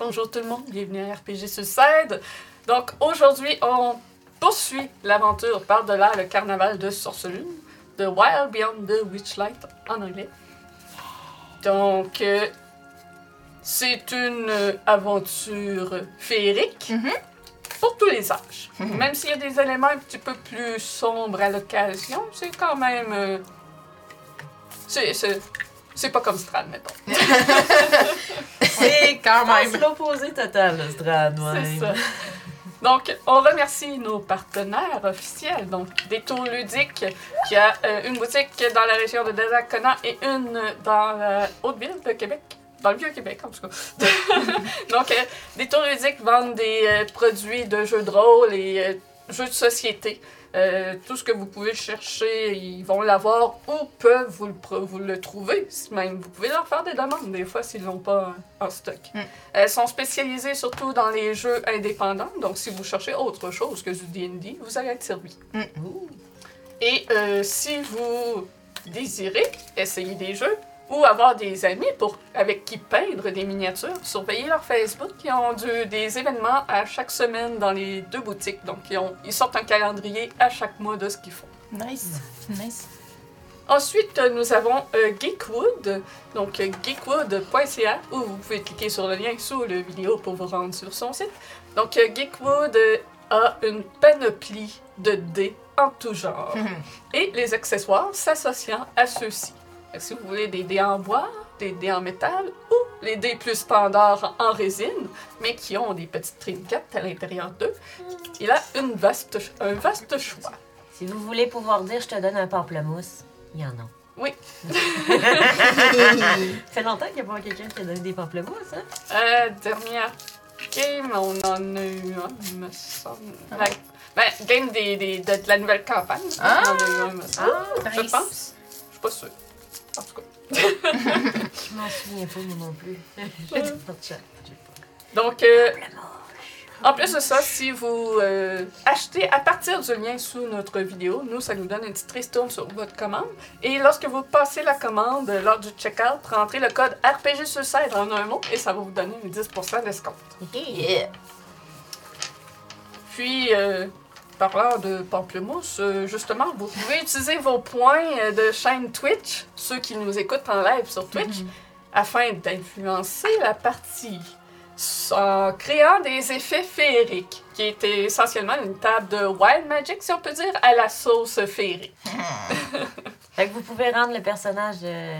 Bonjour tout le monde, bienvenue à RPG Suicide. Donc aujourd'hui, on poursuit l'aventure par-delà le carnaval de Sorcelune, de Wild Beyond the Witchlight en anglais. Donc, euh, c'est une euh, aventure féerique Mhm. pour tous les âges. Même s'il y a des éléments un petit peu plus sombres à l'occasion, c'est quand même. euh, c'est pas comme Strad, mettons. C'est quand même. c'est l'opposé total, le Strad, ouais. C'est ça. Donc, on remercie nos partenaires officiels. Donc, Détour Ludique, qui a euh, une boutique dans la région de Désacona et une dans la Haute-Ville de Québec. Dans le Vieux-Québec, en tout cas. Donc, euh, Détour Ludique vendent des euh, produits de jeux de rôle et euh, jeux de société. Euh, tout ce que vous pouvez chercher, ils vont l'avoir ou peuvent vous le, pro- vous le trouver. Même, vous pouvez leur faire des demandes des fois s'ils l'ont pas en stock. Elles sont spécialisées surtout dans les jeux indépendants, donc si vous cherchez autre chose que du D&D, vous allez être servi. Mm. Et euh, si vous désirez essayer des jeux ou avoir des amis pour, avec qui peindre des miniatures, surveillez leur Facebook. Ils ont du- des événements à chaque semaine dans les deux boutiques, donc ils, ont- ils sortent un calendrier à chaque mois de ce qu'ils font. Nice. Nice. Ensuite, nous avons euh, Geekwood, donc euh, geekwood.ca, où vous pouvez cliquer sur le lien sous la vidéo pour vous rendre sur son site. Donc, euh, Geekwood a une panoplie de dés en tout genre et les accessoires s'associant à ceux-ci. Si vous voulez des dés en bois, des dés en métal ou les dés plus standards en résine, mais qui ont des petites trinkets à l'intérieur d'eux, il a une vaste, un vaste choix? Si vous voulez pouvoir dire je te donne un pamplemousse, il y en a. Oui. Ça fait longtemps qu'il n'y a pas quelqu'un qui a donné des pamplemousses, hein? Euh, dernière game, on en a eu un, me semble. Ben, game des, des- de, de la nouvelle campagne. Ah! On en a eu un, me semble. Ah, Je pense. Je suis pas sûre. En tout cas. Je m'en souviens pas, moi non plus. Donc, euh, en plus de ça, si vous euh, achetez à partir du lien sous notre vidéo, nous, ça nous donne une petite ristourne sur votre commande. Et lorsque vous passez la commande euh, lors du checkout, rentrez le code RPG Suicide en un mot et ça va vous donner une 10% d'escompte. Yeah. Puis, euh, parlant de pamplemousse, euh, justement, vous pouvez utiliser vos points euh, de chaîne Twitch, ceux qui nous écoutent en live sur Twitch, afin d'influencer la partie en créant des effets féeriques, qui étaient essentiellement une table de Wild Magic, si on peut dire, à la sauce féerique. Fait que vous pouvez rendre le personnage de,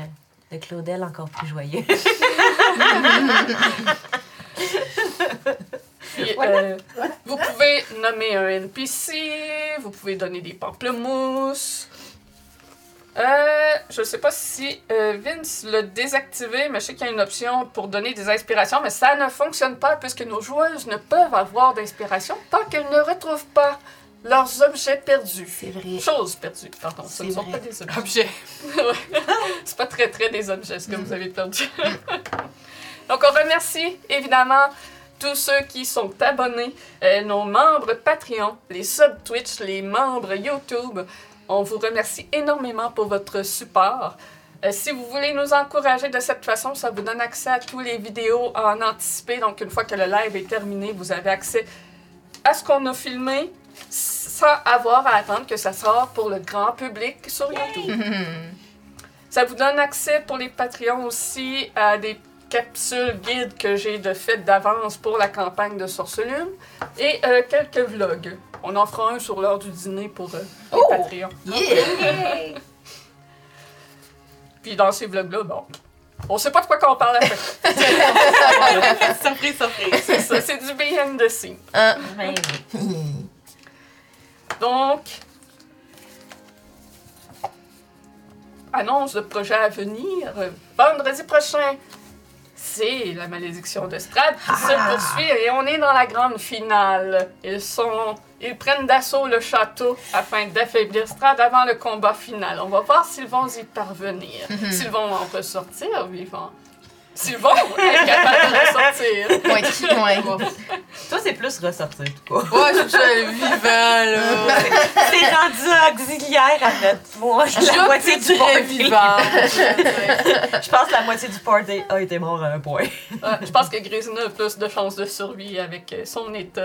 de Claudel encore plus joyeux. Puis, euh, vous pouvez nommer un NPC, vous pouvez donner des pamplemousses. Euh, je sais pas si euh, Vince l'a désactivé, mais je sais qu'il y a une option pour donner des inspirations, mais ça ne fonctionne pas puisque nos joueuses ne peuvent avoir d'inspiration tant qu'elles ne retrouvent pas leurs objets perdus. C'est vrai. Choses perdues, pardon. Ce ne sont vrai. pas des objets. Objet. Ouais. C'est pas très très des objets ce que vous avez perdu. Donc on remercie évidemment tous ceux qui sont abonnés, euh, nos membres Patreon, les subs Twitch, les membres YouTube. On vous remercie énormément pour votre support. Euh, si vous voulez nous encourager de cette façon, ça vous donne accès à tous les vidéos en anticipé. Donc une fois que le live est terminé, vous avez accès à ce qu'on a filmé sans avoir à attendre que ça sorte pour le grand public sur YouTube. Ça vous donne accès pour les Patreons aussi à des capsules guides que j'ai de fait d'avance pour la campagne de Sorcelune et euh, quelques vlogs. On en fera un sur l'heure du dîner pour euh, les Oh! Patreons. Yeah. Puis dans ces vlogs-là, bon, on sait pas de quoi qu'on parle à chaque fois. surprise, surprise. C'est ça, c'est du behind the scene. Ah. Ben oui. Donc, annonce de projet à venir. Euh, Vendredi prochain, c'est la malédiction de Strad qui se poursuit et on est dans la grande finale. Ils sont, ils prennent d'assaut le château afin d'affaiblir Strad avant le combat final. On va voir s'ils vont y parvenir, s'ils vont en ressortir vivants. S'ils vont être capables de ressortir. Ouais, ouais. Toi, c'est plus ressortir, tout cas. Ouais, je suis vivant, là. C'est rendu auxiliaire à notre moi. La moitié du party. vivant. Je pense que la moitié du party a été mort à un point. Ouais, je pense que Grisina a plus de chances de survie avec son état.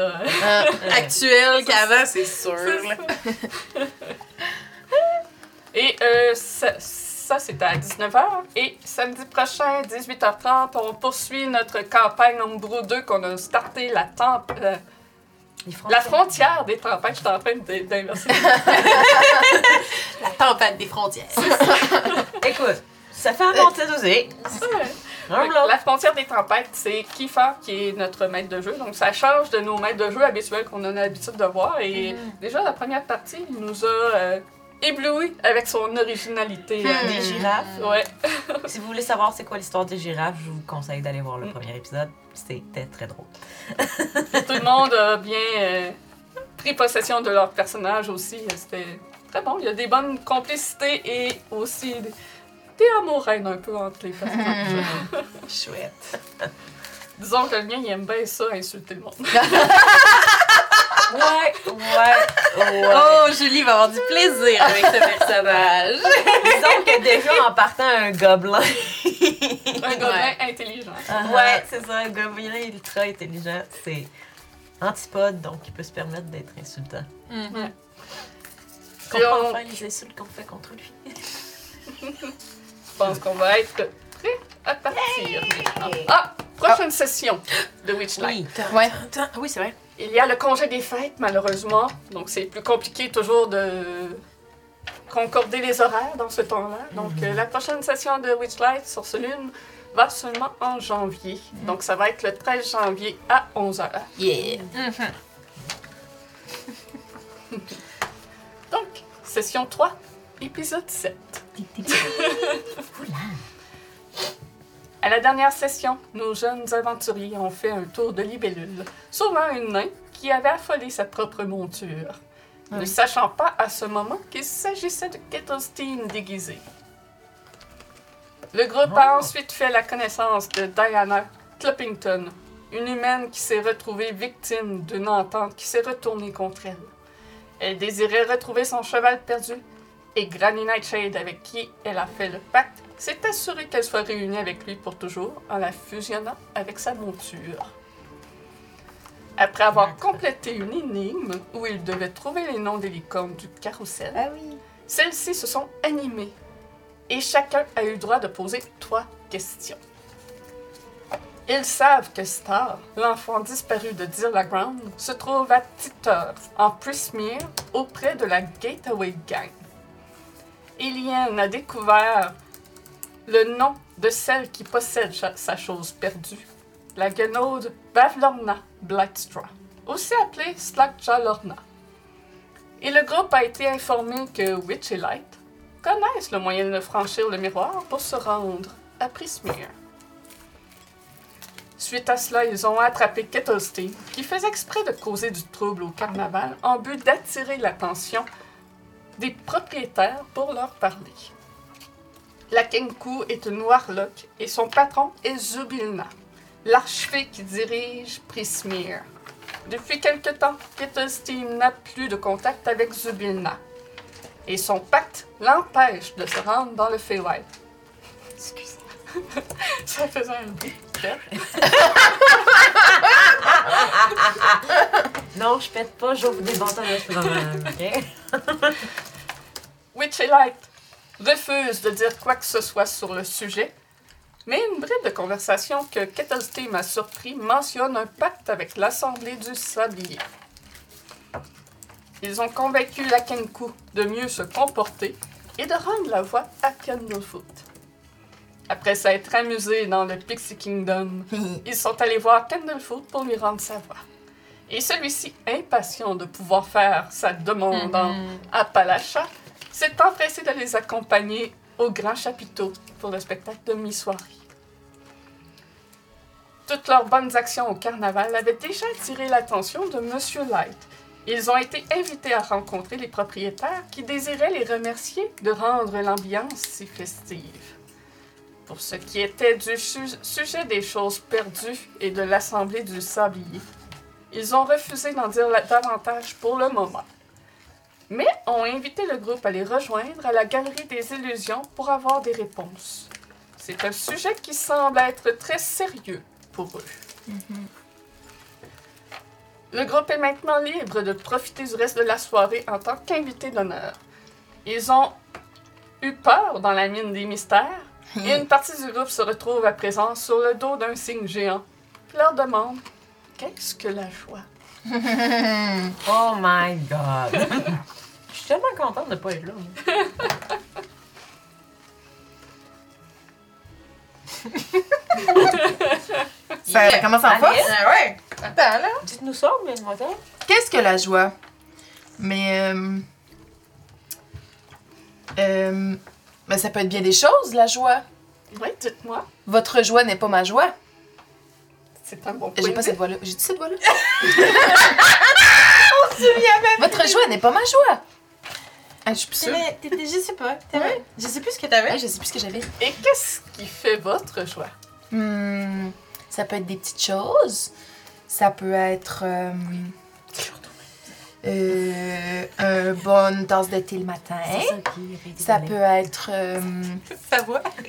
Euh, actuel qu'avant, c'est sûr. Et euh, ça, ça c'était à 19h. Et samedi prochain, 18h30, on poursuit notre campagne numéro 2 qu'on a starté, la, temp- euh, la frontière des tempêtes. Je suis en train de- d'inverser. La tempête des frontières. Écoute, ça fait un bon bloc. La frontière des tempêtes, c'est Kiefer qui est notre maître de jeu. Donc, ça change de nos maîtres de jeu habituels qu'on a l'habitude de voir. Et déjà, la première partie, il nous a euh, ébloui avec son originalité. euh, Des girafes. Ouais. Si vous voulez savoir c'est quoi l'histoire des girafes, je vous conseille d'aller voir le premier épisode. C'était très drôle. Tout le monde a bien euh, pris possession de leur personnage aussi. C'était très bon. Il y a des bonnes complicités et aussi des, des amours-haines un peu entre les personnages. Chouette. Disons que le mien, il aime bien ça, insulter le monde. Ouais, ouais, ouais. Oh, Julie va avoir du plaisir avec ce personnage. Disons que déjà en partant un gobelin. Un gobelin intelligent. ouais, c'est ça, un gobelin ultra intelligent. C'est antipode, donc il peut se permettre d'être insultant. Comprends on- enfin les insultes qu'on fait contre lui. Je pense qu'on va être prêt à partir. Ah, prochaine session de Witchlight. Oui. Ouais. Oui, c'est vrai. Il y a le congé des fêtes, malheureusement. Donc, c'est plus compliqué toujours de concorder les horaires dans ce temps-là. Donc, euh, la prochaine session de Witchlight sur ce lune va seulement en janvier. Donc, ça va être le 13 janvier à 11h. Yeah. Donc, session 3, épisode 7. À la dernière session, nos jeunes aventuriers ont fait un tour de libellule, sauvant une nain qui avait affolé sa propre monture, ne sachant pas à ce moment qu'il s'agissait de Kettlestein déguisé. Le groupe a ensuite fait la connaissance de Diana Cluppington, une humaine qui s'est retrouvée victime d'une entente qui s'est retournée contre elle. Elle désirait retrouver son cheval perdu et Granny Nightshade, avec qui elle a fait le pacte, s'est assurée qu'elle soit réunie avec lui pour toujours en la fusionnant avec sa monture. Après avoir complété une énigme où il devait trouver les noms des licornes du carrousel, Ah oui. celles-ci se sont animées et chacun a eu le droit de poser trois questions. Ils savent que Star, l'enfant disparu de Dirlaground, se trouve à Titor, en Prismere, auprès de la Gateway Gang. Eliane a découvert le nom de celle qui possède sa chose perdue, la guenaude Bavlorna Blightstraw, aussi appelée Slackjaw Lorna. Et le groupe a été informé que Witch et Light connaissent le moyen de franchir le miroir pour se rendre à Prismere. Suite à cela, ils ont attrapé Kettlestein, qui faisait exprès de causer du trouble au carnaval en but d'attirer l'attention des propriétaires pour leur parler. La Kenku est une warlock et son patron est Zubilna, l'archevêque qui dirige Prismere. Depuis quelque temps, Kettlestein n'a plus de contact avec Zubilna et son pacte l'empêche de se rendre dans le Feywild. Excusez. Ça faisait un. Non, je pète pas, j'ouvre des bâtons de fromage, ok? Witch et Light refuse de dire quoi que ce soit sur le sujet, mais une de conversation que Kettlestein a surpris mentionne un pacte avec l'Assemblée du Sablier. Ils ont convaincu la Kenku de mieux se comporter et de rendre la voie à Candlefoot. Après s'être amusés dans le Pixie Kingdom, ils sont allés voir Candlefoot pour lui rendre sa voix. Et celui-ci, impatient de pouvoir faire sa demande en Appalachia, s'est empressé de les accompagner au grand chapiteau pour le spectacle de mi-soirée. Toutes leurs bonnes actions au carnaval avaient déjà attiré l'attention de Monsieur Light. Ils ont été invités à rencontrer les propriétaires qui désiraient les remercier de rendre l'ambiance si festive. Pour ce qui était du su- sujet des choses perdues et de l'Assemblée du Sablier, ils ont refusé d'en dire davantage pour le moment. Mais ont invité le groupe à les rejoindre à la Galerie des Illusions pour avoir des réponses. C'est un sujet qui semble être très sérieux pour eux. Le groupe est maintenant libre de profiter du reste de la soirée en tant qu'invité d'honneur. Ils ont eu peur dans la mine des mystères et une partie du groupe se retrouve à présent sur le dos d'un cygne géant. Puis leur demande Qu'est-ce que la joie? Oh my god. Je suis tellement contente de pas être là. Ça Yeah. commence en Allez. force? Ah ouais! Attends, là. Dites-nous ça, mademoiselle. Qu'est-ce que la joie? Mais. Euh, euh, mais ça peut être bien des choses, la joie. Oui, dites-moi. Votre joie n'est pas ma joie. C'est un bon point. J'ai pas cette voix-là. J'ai dit cette voix-là? Votre joie n'est pas ma joie. Ah, je suis plus sûre. Mais t'étais- je sais pas. T'avais? Je sais plus ce que t'avais. Ouais, je sais plus ce que j'avais. Et qu'est-ce qui fait votre joie? Hmm, ça peut être des petites choses. Ça peut être. euh, euh, une bonne tasse de thé le matin. Ça peut être euh,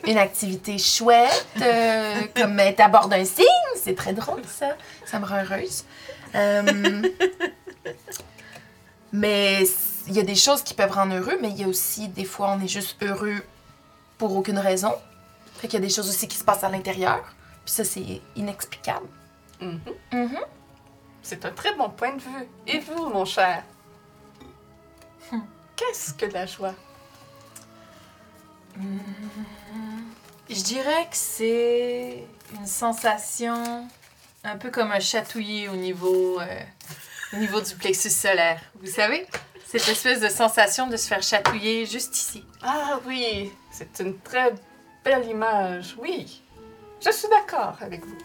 une activité chouette, euh, comme être à bord d'un cygne. C'est très drôle, ça. Ça me rend heureuse. Euh, mais il y a des choses qui peuvent rendre heureux, mais il y a aussi des fois, on est juste heureux pour aucune raison. Fait qu'il y a des choses aussi qui se passent à l'intérieur. Puis ça, c'est inexplicable. Mhm. Mhm. C'est un très bon point de vue. Et vous, mon cher? Qu'est-ce que la joie? Je dirais que c'est une sensation un peu comme un chatouillis au niveau, euh, au niveau du plexus solaire. Vous savez? Cette espèce de sensation de se faire chatouiller juste ici. Ah oui, c'est une très belle image. Oui, je suis d'accord avec vous.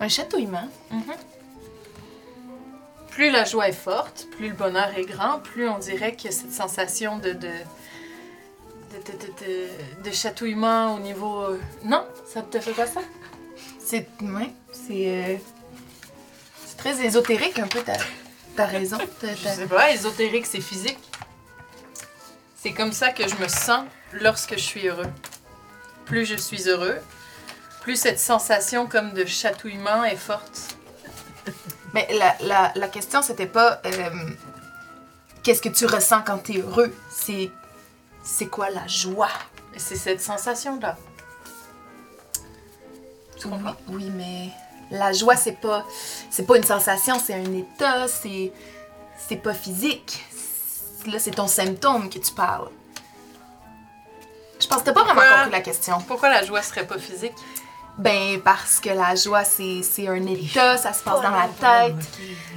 Un chatouillement. Plus la joie est forte, plus le bonheur est grand, plus on dirait qu'il y a cette sensation de, de, de, de, de- de- de chatouillement au niveau... euh, Non, ça te fait pas ça? C'est. Ouais, c'est. euh, c'est très ésotérique un peu, t'as t'as raison. T'as- Je t'as- sais pas, ésotérique, c'est physique. C'est comme ça que je me sens lorsque je suis heureux. Plus je suis heureux, plus cette sensation comme de chatouillement est forte. Mais la, la, la question, c'était pas. euh, Qu'est-ce que tu ressens quand t'es heureux? C'est. C'est quoi la joie? C'est cette sensation-là. Tu Oui, comprends? oui, mais la joie, c'est pas, c'est pas une sensation, c'est un état, c'est, c'est pas physique. Là, c'est ton symptôme que tu parles. Je pense que t'as pas vraiment compris la question. Pourquoi la joie serait pas physique? Ben, parce que la joie, c'est, c'est un état, ça se passe dans la tête.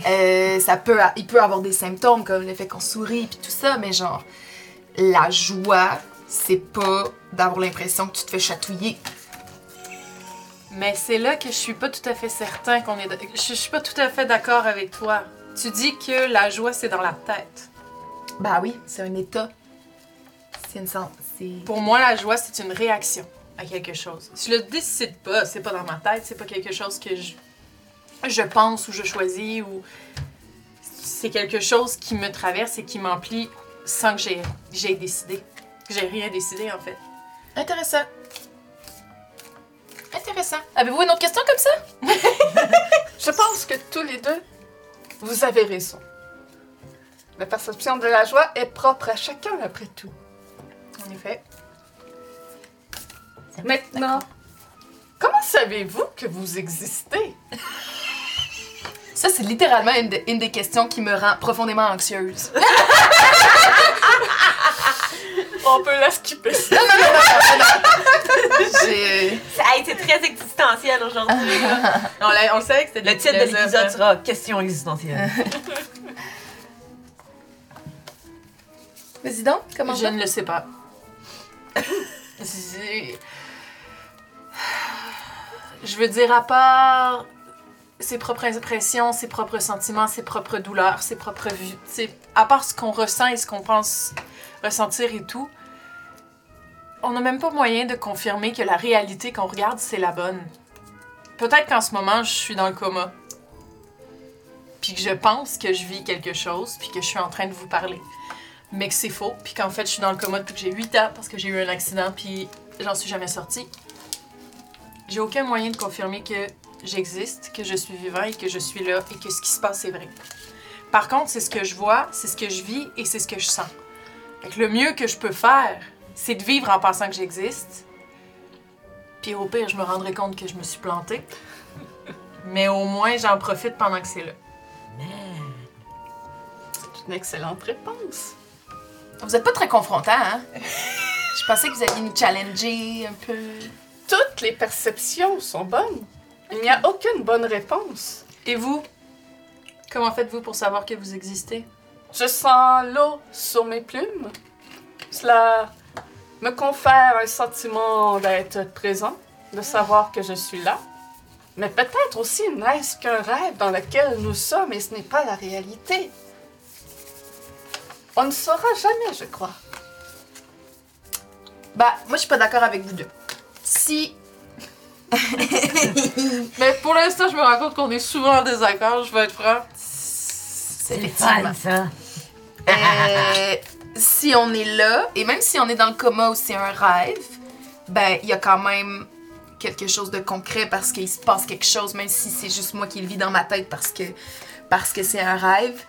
Euh, ça peut, il peut avoir des symptômes comme le fait qu'on sourit puis tout ça, mais genre, la joie, c'est pas d'avoir l'impression que tu te fais chatouiller. Mais c'est là que je suis pas tout à fait certain qu'on est. Je, suis pas tout à fait d'accord avec toi. Tu dis que la joie c'est dans la tête. Bah oui, c'est un état. C'est une sens. Pour moi, la joie c'est une réaction à quelque chose. Je le décide pas, c'est pas dans ma tête, c'est pas quelque chose que je, je pense ou je choisis ou c'est quelque chose qui me traverse et qui m'emplit sans que j'ai j'ai décidé. Que j'ai rien décidé en fait. Intéressant. Intéressant. Avez-vous une autre question comme ça? Je pense que tous les deux, vous avez raison. La perception de la joie est propre à chacun après tout. En effet. Maintenant, comment savez-vous que vous existez? Ça, c'est littéralement une, de- une des questions qui me rend profondément anxieuse. On peut la skipper. J'ai. Hey, c'est très existentiel aujourd'hui. là. On, l'a- on le savait que c'était Le titre de l'épisode hein. sera Question existentielle. Vas-y donc, comment Je ne le sais pas. C'est- Je veux dire, à part ses propres impressions, ses propres sentiments, ses propres douleurs, ses propres vues, à part ce qu'on ressent et ce qu'on pense ressentir et tout, on n'a même pas moyen de confirmer que la réalité qu'on regarde, c'est la bonne. Peut-être qu'en ce moment, je suis dans le coma. puis que je pense que je vis quelque chose, puis que je suis en train de vous parler. Mais que c'est faux, puis qu'en fait, je suis dans le coma depuis que j'ai 8 ans parce que j'ai eu un accident, puis j'en suis jamais sortie. J'ai aucun moyen de confirmer que j'existe, que je suis vivant et que je suis là et que ce qui se passe est vrai. Par contre, c'est ce que je vois, c'est ce que je vis et c'est ce que je sens. Fait que le mieux que je peux faire, c'est de vivre en pensant que j'existe. Puis au pire, je me rendrai compte que je me suis plantée. Mais au moins, j'en profite pendant que c'est là. C'est une excellente réponse. Vous êtes pas très confrontant, hein? Je pensais que vous alliez nous challenger un peu. Toutes les perceptions sont bonnes. Il n'y a aucune bonne réponse. Et vous? Comment faites-vous pour savoir que vous existez? Je sens l'eau sur mes plumes. Cela me confère un sentiment d'être présent, de savoir que je suis là. Mais peut-être aussi n'est-ce qu'un rêve dans lequel nous sommes et ce n'est pas la réalité? On ne saura jamais, je crois. Bah, moi, je suis pas d'accord avec vous deux. Si. Mais pour l'instant, je me rends compte qu'on est souvent en désaccord, je vais être franc. C'est effectivement. fun, ça. Euh, si on est là, et même si on est dans le coma ou c'est un rêve, ben, il y a quand même quelque chose de concret parce qu'il se passe quelque chose, même si c'est juste moi qui le vis dans ma tête parce que parce que c'est un rêve.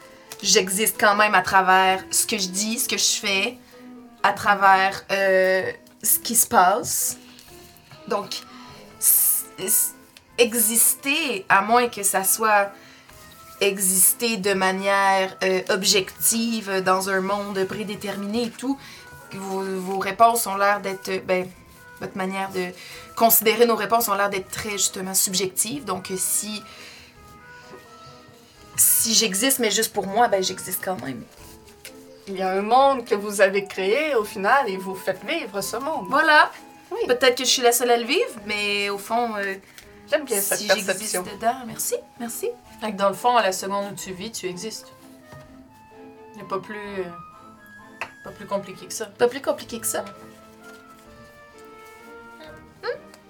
J'existe quand même à travers ce que je dis, ce que je fais, à travers euh, ce qui se passe. Donc, exister, à moins que ça soit exister de manière euh, objective dans un monde prédéterminé et tout, vos, vos réponses ont l'air d'être, euh, ben, votre manière de considérer nos réponses ont l'air d'être très justement subjectives. Donc euh, si si j'existe mais juste pour moi, ben j'existe quand même. Il y a un monde que vous avez créé au final et vous faites vivre ce monde. Voilà. Oui. Peut-être que je suis la seule à le vivre, mais au fond, euh, J'aime bien cette si j'existe perception. dedans, merci, merci. Fait que dans le fond, à la seconde où tu vis, tu existes. Il a pas plus. euh, pas plus compliqué que ça. Pas plus compliqué que ça.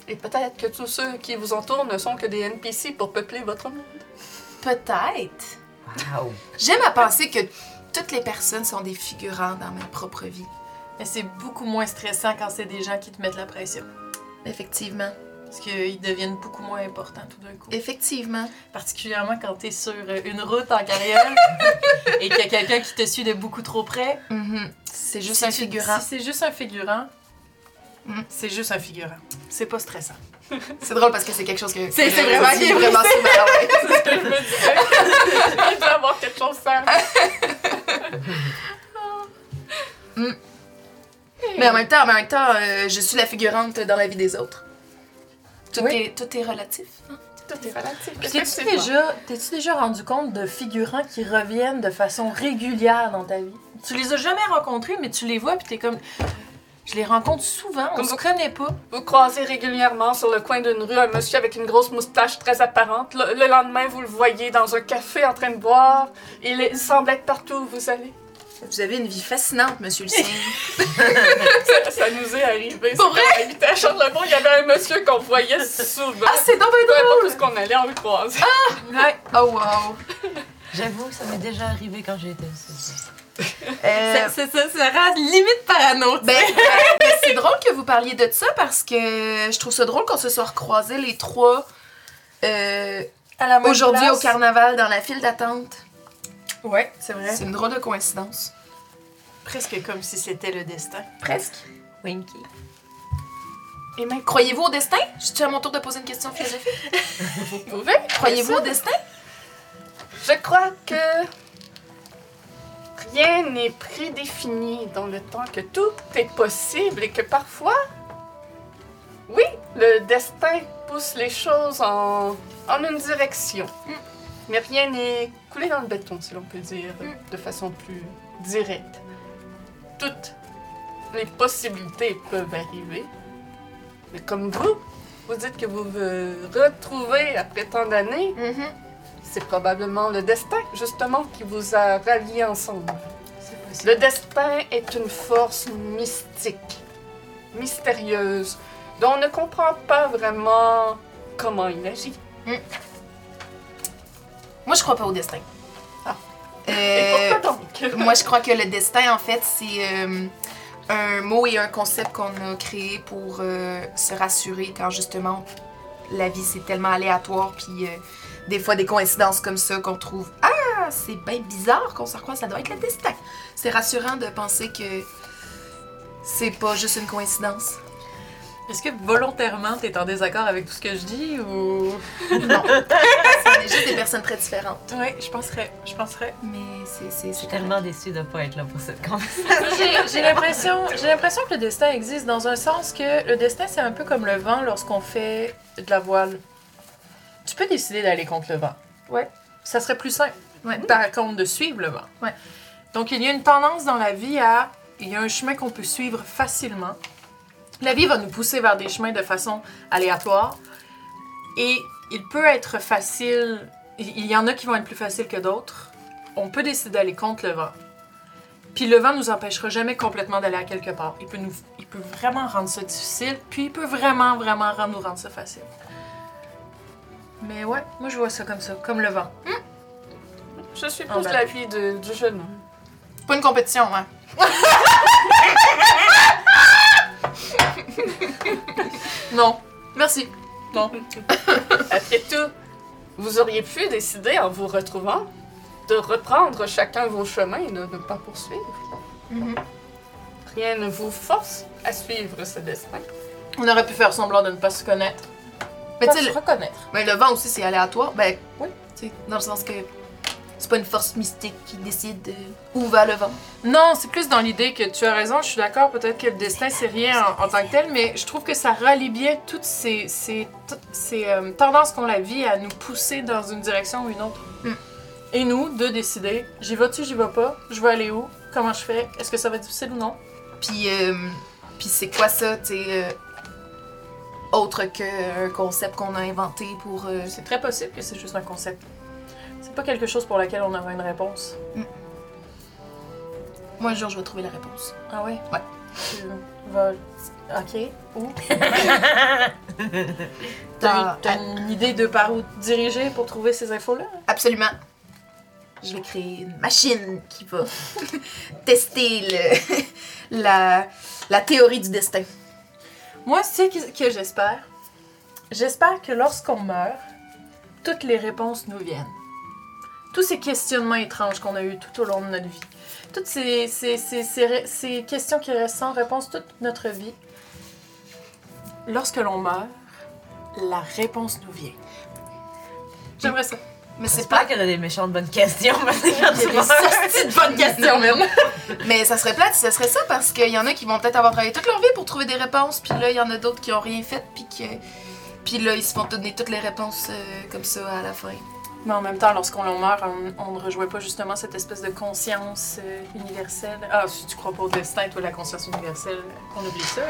Et peut-être que tous ceux qui vous entourent ne sont que des NPC pour peupler votre monde. Peut-être. Wow. J'aime à penser que toutes les personnes sont des figurants dans ma propre vie. Mais c'est beaucoup moins stressant quand c'est des gens qui te mettent la pression. Effectivement. Parce qu'ils deviennent beaucoup moins importants tout d'un coup. Effectivement. Particulièrement quand t'es sur euh, une route en carrière et qu'il y a quelqu'un qui te suit de beaucoup trop près. Mhm. C'est juste Si un tu- figurant. Si c'est juste un figurant, Mm. c'est juste un figurant. C'est pas stressant. C'est drôle parce que c'est quelque chose que. C'est- vraiment qui est vraiment souvent. C'est ce que je me disais. Il doit avoir quelque chose à Mais en même temps, en même temps, euh, je suis la figurante dans la vie des autres. Tout, Oui. est, tout est relatif. hein? Tout est relatif. Puis t'es-tu déjà, t'es-tu déjà rendu compte de figurants qui reviennent de façon régulière dans ta vie? Tu les as jamais rencontrés, mais tu les vois, puis t'es comme. Je les rencontre souvent, on Comme se vous- connaît pas. Vous croisez régulièrement sur le coin d'une rue un monsieur avec une grosse moustache très apparente. Le, le lendemain, vous le voyez dans un café en train de boire. Il, est- il semble être partout où vous allez. Vous avez une vie fascinante, monsieur le cygne. Ça, ça nous est arrivé. Pour C'était à l'habitat à Charlebourg, il y avait un monsieur qu'on voyait souvent. ah, c'est donc bien Peu drôle! est-ce qu'on allait, on le croisait. Ouais. Oh, wow! J'avoue, ça m'est déjà arrivé quand j'ai été ici. Euh, C'est ça, ça rend limite parano. ben, euh, ben, c'est drôle que vous parliez de ça parce que je trouve ça drôle qu'on se soit recroisés les trois euh, À la même aujourd'hui au carnaval dans la file d'attente. Ouais, c'est vrai. C'est une drôle de coïncidence. Presque comme si c'était le destin. Presque. Winky. Et même, croyez-vous au destin? Je suis à mon tour de poser une question philosophique. Vous pouvez. Croyez-vous au destin? Je crois que rien n'est prédéfini dans le temps, que tout est possible et que parfois, oui, le destin pousse les choses en, en une direction. Mais rien n'est coulé dans le béton, si l'on peut dire, de façon plus directe. Toutes les possibilités peuvent arriver. Mais comme vous, vous dites que vous vous retrouvez après tant d'années, Mhm. c'est probablement le destin, justement, qui vous a ralliés ensemble. Le destin est une force mystique, mystérieuse, dont on ne comprend pas vraiment comment il agit. Moi, Moi, je crois pas au destin. Euh, Et pourquoi donc? moi, je crois que le destin, en fait, c'est euh, un mot et un concept qu'on a créé pour euh, se rassurer quand justement la vie c'est tellement aléatoire, puis des fois des coïncidences comme ça qu'on trouve ah c'est bien bizarre qu'on se recroise, ça doit être le destin. C'est rassurant de penser que c'est pas juste une coïncidence. Est-ce que volontairement t'es en désaccord avec tout ce que je dis ou? Non, on est juste des personnes très différentes, Oui, je penserais. Je penserais. mais c'est c'est Je c'est suis tellement déçue de ne pas être là pour cette conversation. J'ai j'ai l'impression, j'ai l'impression que le destin existe dans un sens que le destin c'est un peu comme le vent lorsqu'on fait de la voile. Tu peux décider d'aller contre le vent. Ouais. Ça serait plus simple. Ouais. Par contre, de suivre le vent. Ouais. Donc il y a une tendance dans la vie à, il y a un chemin qu'on peut suivre facilement. La vie va nous pousser vers des chemins de façon aléatoire et il peut être facile. Il y en a qui vont être plus faciles que d'autres. On peut décider d'aller contre le vent. Puis le vent nous empêchera jamais complètement d'aller à quelque part. Il peut, nous, il peut vraiment rendre ça difficile, puis il peut vraiment, vraiment rendre- nous rendre ça facile. Mais ouais, moi je vois ça comme ça, comme le vent. Je suis plus la vie de- du jeune. C'est pas une compétition, hein. Non, merci. Non. Après tout, vous auriez pu décider en vous retrouvant de reprendre chacun vos chemins et de ne pas poursuivre. Mhm. Rien ne vous force à suivre ce destin. On aurait pu faire semblant de ne pas se connaître. Mais pas tu sais, se le, reconnaître. ben, le vent aussi c'est aléatoire, ben Oui. tu sais, dans le sens que c'est pas une force mystique qui décide de où va le vent. Non, c'est plus dans l'idée que tu as raison, je suis d'accord, peut-être que le destin c'est rien en, en tant que tel, mais je trouve que ça rallie bien toutes ces, ces, toutes ces, euh, tendances qu'ont la vie à nous pousser dans une direction ou une autre. Mm. Et nous, de décider, j'y vais-tu, j'y vais pas, je vais aller où, comment je fais, est-ce que ça va être difficile ou non? Puis euh, puis c'est quoi ça, tu euh, autre qu'un concept qu'on a inventé pour euh, C'est très possible que c'est juste un concept. C'est pas quelque chose pour lequel on aura une réponse. moi un jour je vais trouver la réponse. Ah ouais? Ouais. Tu vas... Ok. Où? Dans- T'as une idée de par où te diriger pour trouver ces infos-là? Absolument. Je vais créer une machine qui va tester le, la, la théorie du destin. Moi, c'est ce que j'espère. J'espère que lorsqu'on meurt, toutes les réponses nous viennent. Tous ces questionnements étranges qu'on a eus tout au long de notre vie. Toutes ces, ces, ces, ces ré- ces questions qui restent sans réponse toute notre vie. Lorsque l'on meurt, la réponse nous vient. J'aimerais ça. Mais c'est pas qu'il y a des méchantes bonnes questions parce que quand Il y tu a des de bonnes questions, même. Mais ça serait plate si ça serait ça, parce qu'il y en a qui vont peut-être avoir travaillé toute leur vie pour trouver des réponses, puis là, il y en a d'autres qui ont rien fait, puis que... Puis là, ils se font donner toutes les réponses euh, comme ça à la fin. Mais en même temps, lorsqu'on meurt, on, on ne rejoint pas justement cette espèce de conscience euh, universelle. Ah, si tu crois pas au destin, toi, la conscience universelle, on oublie ça. là.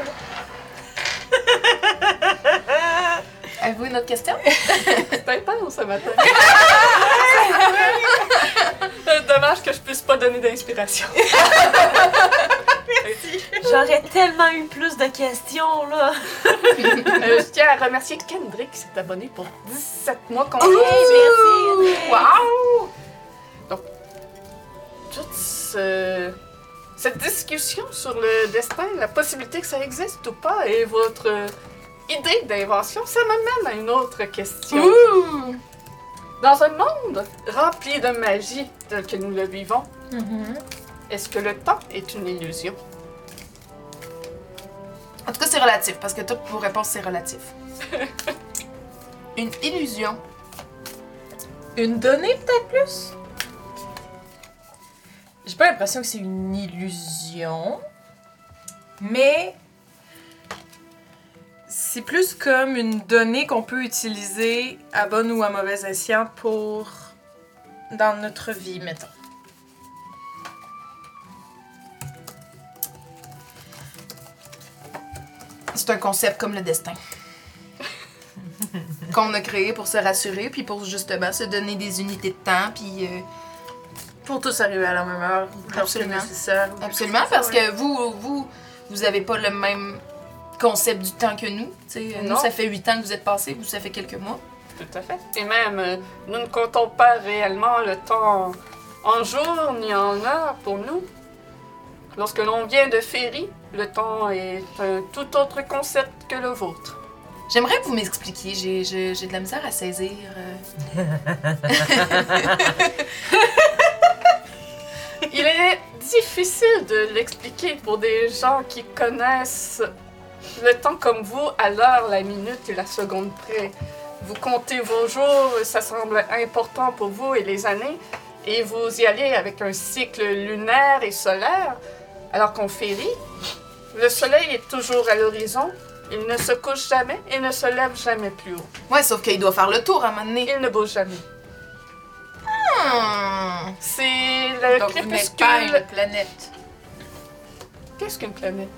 Avez-vous une autre question? C'est intense ce matin. Euh, Dommage que je puisse pas donner d'inspiration. j'aurais tellement eu plus de questions là. Euh, je tiens à remercier Kendrick qui s'est abonné pour 17 mois complets. merci. Wow! Donc, toute ce- cette discussion sur le destin, la possibilité que ça existe ou pas, et votre idée d'invention, ça m'amène à une autre question. Ouh! Dans un monde rempli de magie tel que nous le vivons, est-ce que le temps est une illusion? En tout cas, c'est relatif, parce que toutes vos réponses, c'est relatif. Une illusion. Une donnée, peut-être plus? J'ai pas l'impression que c'est une illusion, mais c'est plus comme une donnée qu'on peut utiliser à bon ou à mauvais escient pour dans notre vie, mettons. C'est un concept comme le destin. Qu'on a créé pour se rassurer, puis pour justement se donner des unités de temps, puis... euh, Pour tous arriver à la même heure, Absolument. nécessaire. Absolument, parce que vous, vous, vous avez pas le même concept du temps que nous. Nous, ça fait huit ans que vous êtes passés, vous, ça fait quelques mois. Tout à fait. Et même, euh, nous ne comptons pas réellement le temps en jours ni en heures pour nous. Lorsque l'on vient de Féerie, le temps est un tout autre concept que le vôtre. J'aimerais que vous m'expliquiez. J'ai, j'ai- j'ai de la misère à saisir. euh. Il est difficile de l'expliquer pour des gens qui connaissent le temps comme vous, à l'heure, la minute et la seconde près. Vous comptez vos jours, ça semble important pour vous et les années, et vous y allez avec un cycle lunaire et solaire, alors qu'en féerie, le soleil est toujours à l'horizon, il ne se couche jamais et ne se lève jamais plus haut. Ouais, sauf qu'il doit faire le tour à un moment donné. Il ne bouge jamais. Hmm. C'est le Donc, vous n'êtes pas crépuscule. une planète. Qu'est-ce qu'une planète?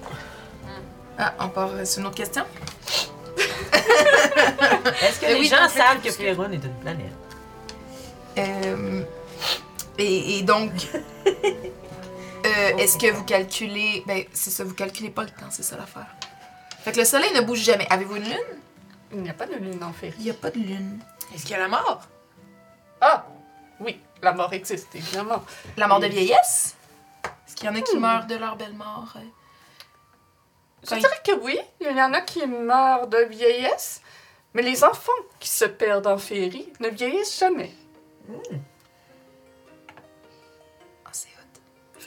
Ah, on part euh, sur une autre question? Est-ce que Eh les oui, gens donc, savent que Pléron est une planète? Euh, et, et donc, euh, est-ce que vous calculez. Ben, c'est ça, vous calculez pas le temps, c'est ça l'affaire. Fait que le soleil ne bouge jamais. Avez-vous une lune? Il n'y a pas de lune en féerie. Il n'y a pas de lune. Est-ce qu'il y a la mort? Ah, oui, la mort existe, évidemment. La mort de vieillesse? Est-ce qu'il y en a qui Hmm. meurent de leur belle mort? euh? Je Quand- dirais que oui, il y en a qui meurent de vieillesse, mais les enfants qui se perdent en féerie ne vieillissent jamais.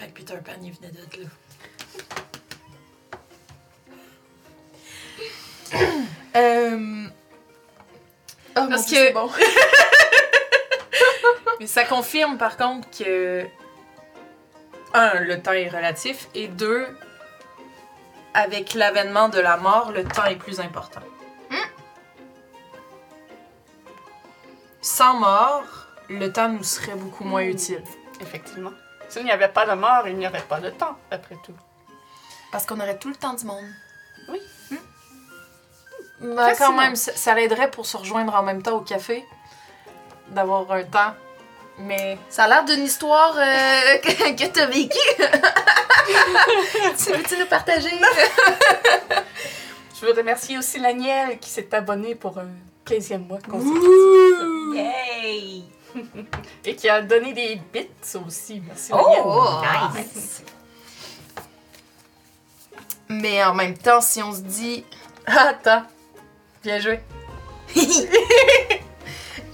Fait que Peter Pan, il venait d'être là. Euh... Oh, Parce Dieu, que- c'est bon. Mais ça confirme par contre que. Un, le temps est relatif. Et deux, avec l'avènement de la mort, le temps est plus important. Sans mort, le temps nous serait beaucoup moins Hmm. utile. Effectivement. S'il n'y avait pas de mort, il n'y aurait pas de temps, après tout. Parce qu'on aurait tout le temps du monde. Mais Facilement. quand même, ça, ça l'aiderait pour se rejoindre en même temps au café, d'avoir un temps. Mais Ça a l'air d'une histoire euh, que, que t'as vécue. tu veux-tu nous partager? Je veux remercier aussi Laniel qui s'est abonné pour un 15e mois Ouh. Yay! et qui a donné des bits aussi. Merci. Oh! Nice! Mais en même temps, si on se dit... Ah, attends, bien joué.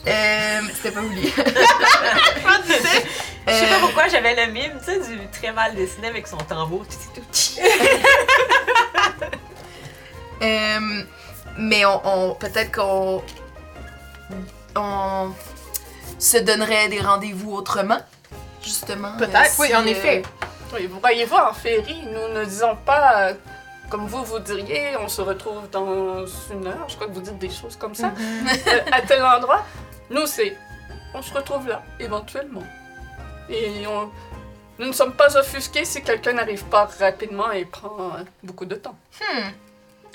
Euh, C'était pas voulu. Je sais pas Euh, pourquoi j'avais le mime, tu sais, du très mal dessiné avec son tambour. tout, tout, tout. Euh, mais on, on- peut-être qu'on on se donnerait des rendez-vous autrement, justement. Peut-être, euh, oui, en euh, effet. Oui, vous voyez-vous, en féerie, nous ne disons pas, euh, comme vous, vous diriez, on se retrouve dans une heure, je crois que vous dites des choses comme ça, euh, à tel endroit. Nous, c'est, on se retrouve là, éventuellement. Et on- nous ne sommes pas offusqués si quelqu'un n'arrive pas rapidement et prend euh, beaucoup de temps. hmm,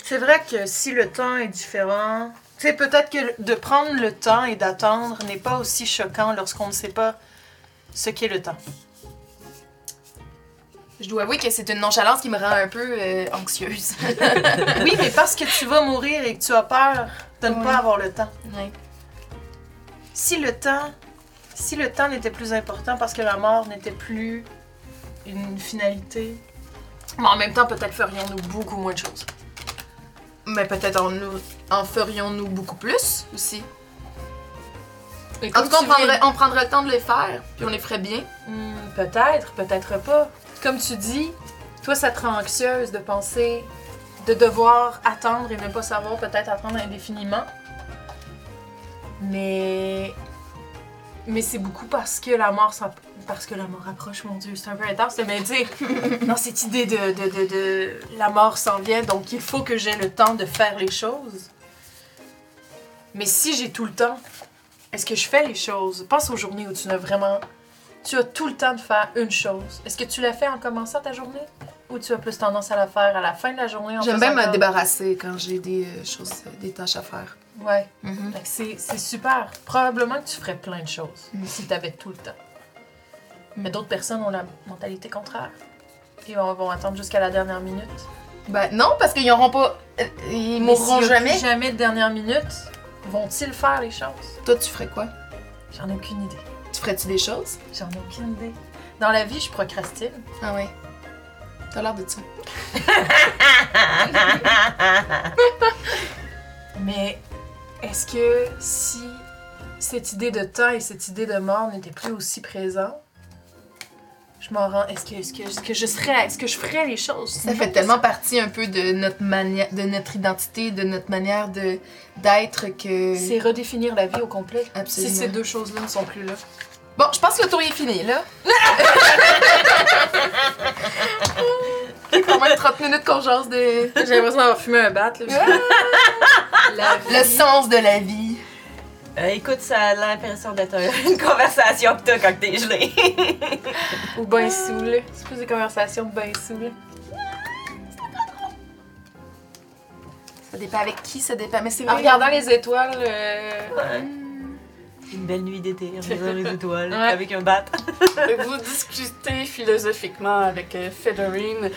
C'est vrai que si le temps est différent, sais, peut-être que de prendre le temps et d'attendre n'est pas aussi choquant lorsqu'on ne sait pas ce qu'est le temps. Je dois avouer que c'est une nonchalance qui me rend un peu euh, anxieuse. Oui, mais parce que tu vas mourir et que tu as peur de ne pas avoir le temps. Si le temps, si le temps n'était plus important parce que la mort n'était plus une finalité, mais en même temps, peut-être ferions-nous beaucoup moins de choses. Mais peut-être en, nous- en ferions-nous beaucoup plus aussi. En tout cas, on viens- prendrait, on prendrait le temps de les faire, puis on les ferait bien. Hmm, peut-être, peut-être pas. Comme tu dis, toi, ça te rend anxieuse de penser, de devoir attendre et ne pas savoir, peut-être attendre indéfiniment. Mais. Mais c'est beaucoup parce que la mort s'app- parce que la mort approche, mon Dieu, c'est un peu intense, mais sais, dans cette idée de, de, de, de la mort s'en vient, donc il faut que j'ai le temps de faire les choses. Mais si j'ai tout le temps, est-ce que je fais les choses? Pense aux journées où tu n'as vraiment tu as tout le temps de faire une chose. Est-ce que tu l'as fait en commençant ta journée? Ou tu as plus tendance à la faire à la fin de la journée? J'aime bien me débarrasser quand j'ai des euh, choses, des tâches à faire. Ouais. Mhm. C'est super. Probablement que tu ferais plein de choses Mm. si tu avais tout le temps. Mais d'autres personnes ont la mentalité contraire. Ils vont, vont attendre jusqu'à la dernière minute. Ben non, parce qu'ils n'auront pas. euh, ils mourront jamais. jamais de dernière minute. Vont-ils faire les choses? Toi, tu ferais quoi? J'en ai aucune idée. Tu ferais-tu des choses? J'en ai aucune idée. Dans la vie, je procrastine. Ah ouais. T'as l'air de ça. Mais est-ce que si cette idée de temps et cette idée de mort n'étaient plus aussi présentes, je m'en rends. Est-ce que, est-ce que, est-ce que je serais. Est-ce que je ferais les choses? Ça fait tellement partie un peu de notre manière, de notre identité, de notre manière de d'être que. C'est redéfinir la vie au complet. Absolument. Si ces deux choses-là ne sont plus là. Bon, je pense que le tour est fini, là. Quand même 30 minutes qu'on jase de... J'ai l'impression d'avoir fumé un bat. Là. la Le sens de la vie. Euh, écoute, ça a l'impression d'être un- une conversation que t'as quand t'es gelé. Ou ben saoul. C'est plus des conversations de ben saoul. Ça dépend avec qui, ça dépend. Mais c'est En vrai. regardant les étoiles, euh, Une belle nuit d'été, en regardant les étoiles, Ouais. avec un bat. Vous discutez philosophiquement avec euh, Fedorine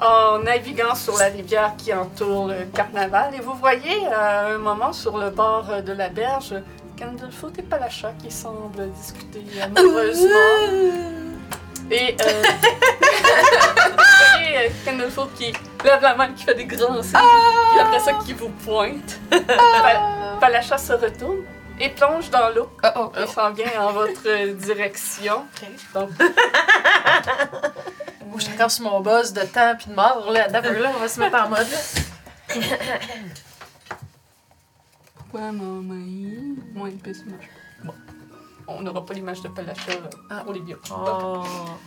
en naviguant sur la rivière qui entoure le carnaval et vous voyez à un moment sur le bord euh, de la berge Candlefoot et Palacha qui semblent discuter amoureusement. Et euh, vous voyez euh, Candlefoot qui lève la main, qui fait des grands signes, puis après ça qui vous pointe. Pa- Palacha se retourne et plonge dans l'eau. Oh, oh, Il s'en vient en votre euh, direction. Donc, moi, je suis encore sur mon boss de temps puis de mort. Là, d'abord, là, on va se mettre en mode. là. pourquoi maman Moins de moi. Bon. On n'aura pas l'image de Palacha euh, pour les bio. Oh,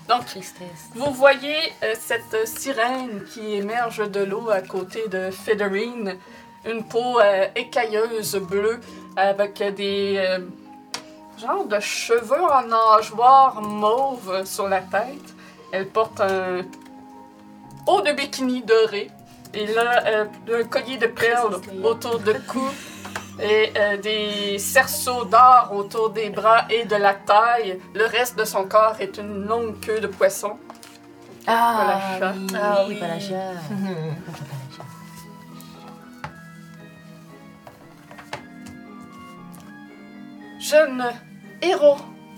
Donc, tristesse. vous voyez euh, cette euh, sirène qui émerge de l'eau à côté de Fedorine. Une peau euh, écailleuse bleue avec des euh, genres de cheveux en nageoire mauve sur la tête. Elle porte un haut de bikini doré. Et là, euh, un collier de perles autour de cou. Et euh, des cerceaux d'or autour des bras et de la taille. Le reste de son corps est une longue queue de poisson. Ah, Palacha. oui. Ah oui, oui. Palacha. Mhm. Jeune héros,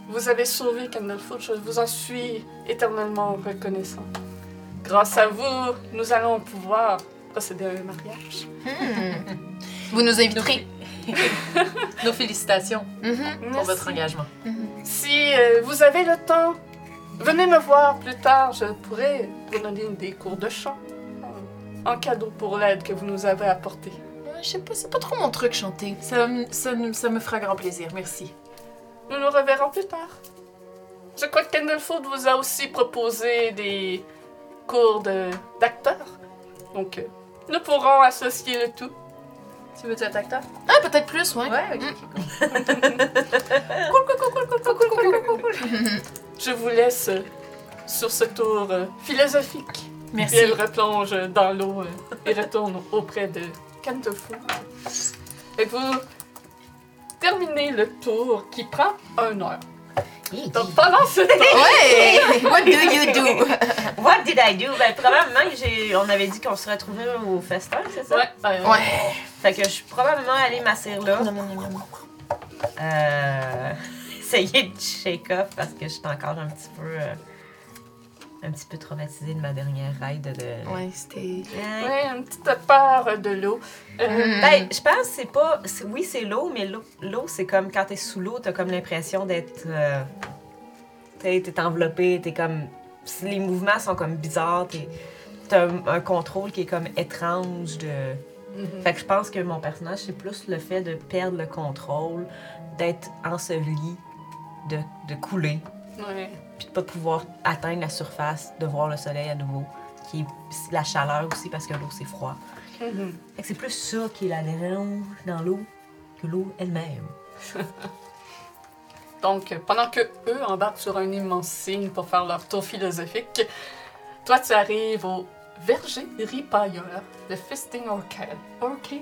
vous avez sauvé Candlefoot, je vous en suis éternellement reconnaissant. Grâce à vous, nous allons pouvoir procéder à un mariage. Hmm. Vous nous inviterez. Nos félicitations Mhm. pour Merci. votre engagement. Si euh, vous avez le temps, venez me voir plus tard. Je pourrais vous donner des cours de chant en cadeau pour l'aide que vous nous avez apportée. Ouais, Je sais pas, c'est pas trop mon truc chanter. Ça, ça me fera grand plaisir, merci. Nous nous reverrons plus tard. Je crois que Candlefoot vous a aussi proposé des cours de- d'acteurs. Donc, euh, nous pourrons associer le tout. Tu veux être acteur? Ah, peut-être plus, ouais. Ouais, ok. Je vous laisse euh, sur ce tour euh, philosophique. Merci. Puis elle replonge dans l'eau euh, et retourne auprès de Candlefoot. Et vous terminez le tour qui prend un heure. Donc, pendant ce temps, Ouais! What do you do? What did I do? Ben, probablement que j'ai. On avait dit qu'on se retrouvait au festin, c'est ça? ouais, euh, Ouais. Fait que je suis probablement allée m'asseoir là. Non, non, non, non. Euh, essayer de shake off parce que je suis encore un petit peu. euh, un petit peu traumatisée de ma dernière ride de. Ouais, c'était. Ouais. ouais, une petite part de l'eau. Euh, Hmm. Ben, je pense que c'est pas. c'est- Oui, c'est l'eau, mais l'eau, l'eau, c'est comme quand t'es sous l'eau, t'as comme l'impression d'être. Euh, t'es, t'es enveloppé, t'es comme. Les mouvements sont comme bizarres, t'es, t'as un, un contrôle qui est comme étrange de. mhm. Fait que je pense que mon personnage, c'est plus le fait de perdre le contrôle, d'être enseveli, de, de couler, Ouais. Puis de pas pouvoir atteindre la surface, de voir le soleil à nouveau, qui est la chaleur aussi parce que l'eau, c'est froid. Fait que c'est plus ça qui est la dérange dans l'eau que l'eau elle-même. Donc, pendant que eux embarquent sur un immense signe pour faire leur tour philosophique, toi, tu arrives au verger ripailleur de Fisting Orchid. Orchid?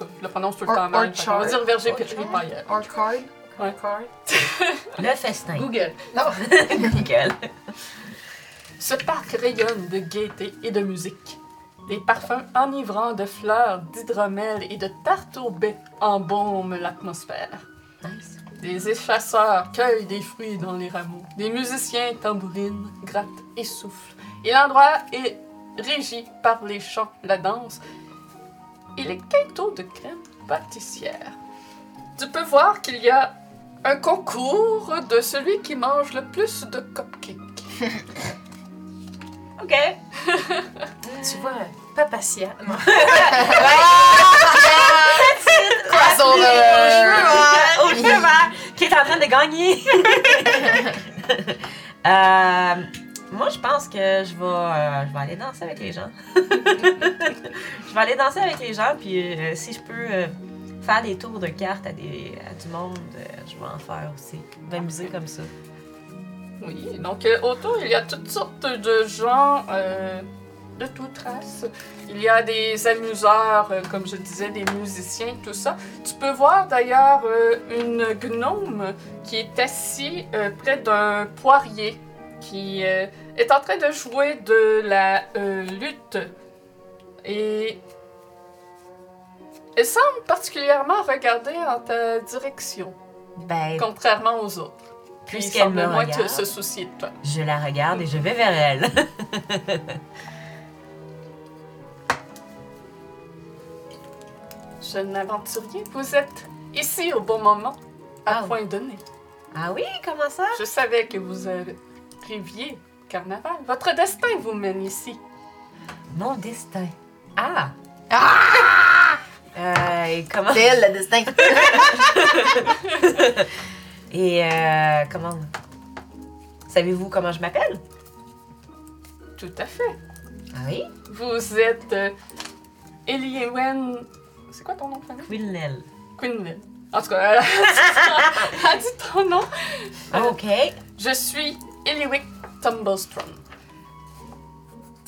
Je le prononce tout le Or- temps mal. qu'on va dire verger ripailleur. Card? Ouais. Le festin. Google. Nickel. Ce parc rayonne de gaieté et de musique. Les parfums enivrants de fleurs, d'hydromel et de tarte au baie embaument l'atmosphère. Nice. Des effaceurs cueillent des fruits dans les rameaux. Des musiciens tambourinent, grattent et soufflent. Et l'endroit est régi par les chants, la danse et les quintaux de crème pâtissière. Tu peux voir qu'il y a un concours de celui qui mange le plus de cupcakes. OK. Tu vois, papacia. Non. Crossover! Au cheval, qui est en train de gagner. Euh, moi, je pense que je vais, euh, je vais aller danser avec les gens. je vais aller danser avec les gens, puis euh, si je peux euh, faire des tours de cartes à, des, à du monde, euh, je vais en faire aussi. M'amuser comme ça. Oui, donc euh, autour, il y a toutes sortes de gens euh, de toutes races. Il y a des amuseurs, comme je disais, des musiciens, tout ça. Tu peux voir d'ailleurs une gnome qui est assis euh, près d'un poirier qui est en train de jouer de la lutte. Et elle semble particulièrement regarder en ta direction, Ben, contrairement aux autres. Puis puisqu'elle me moins te- regarde, se soucier de toi. je la regarde et je vais vers elle. Jeune aventurier, vous êtes ici au bon moment, à Ah. point donné. ah oui, comment ça? Je savais que vous arriviez carnaval. Votre destin vous mène ici. Mon destin. Ah! Euh, comment... C'est elle, le destin. Et euh, comment... Savez-vous comment je m'appelle? Tout à fait. Ah oui? Vous êtes euh, Eliwen... C'est quoi ton nom de famille? Quinlan. En tout cas, elle a dit- elle a dit ton nom. Euh, OK. Je suis Eliwick Tumblestone.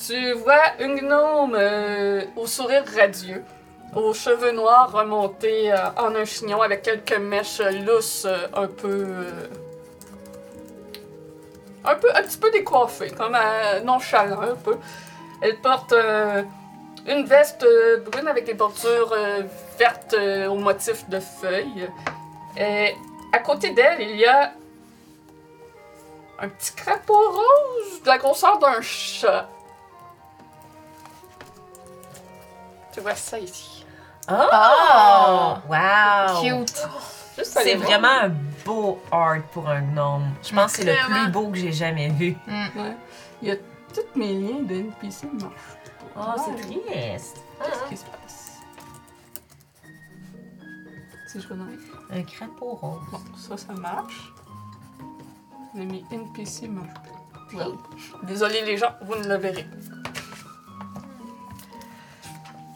Tu vois une gnome euh, au sourire radieux, aux cheveux noirs remontés euh, en un chignon avec quelques mèches lousses euh, un peu. euh, un peu. un petit peu décoiffées, comme nonchalant un peu. Elle porte une veste brune avec des bordures vertes au motif de feuilles. Et à côté d'elle, il y a un petit crapaud rose de la grosseur d'un chat. Tu vois ça ici? Oh! Oh! Wow! Cute. C'est vraiment un beau art pour un gnome. Je pense que c'est le Vraiment. plus beau que j'ai jamais vu. Ouais. Il y a tous mes liens de NPC qui marchent. Oh, c'est triste. Qu'est-ce qui se passe? Si je regarde. Un crapaud rose. Bon, ça, ça marche. Mais mes NPC marchent pas. Well, Désolé les gens, vous ne le verrez pas.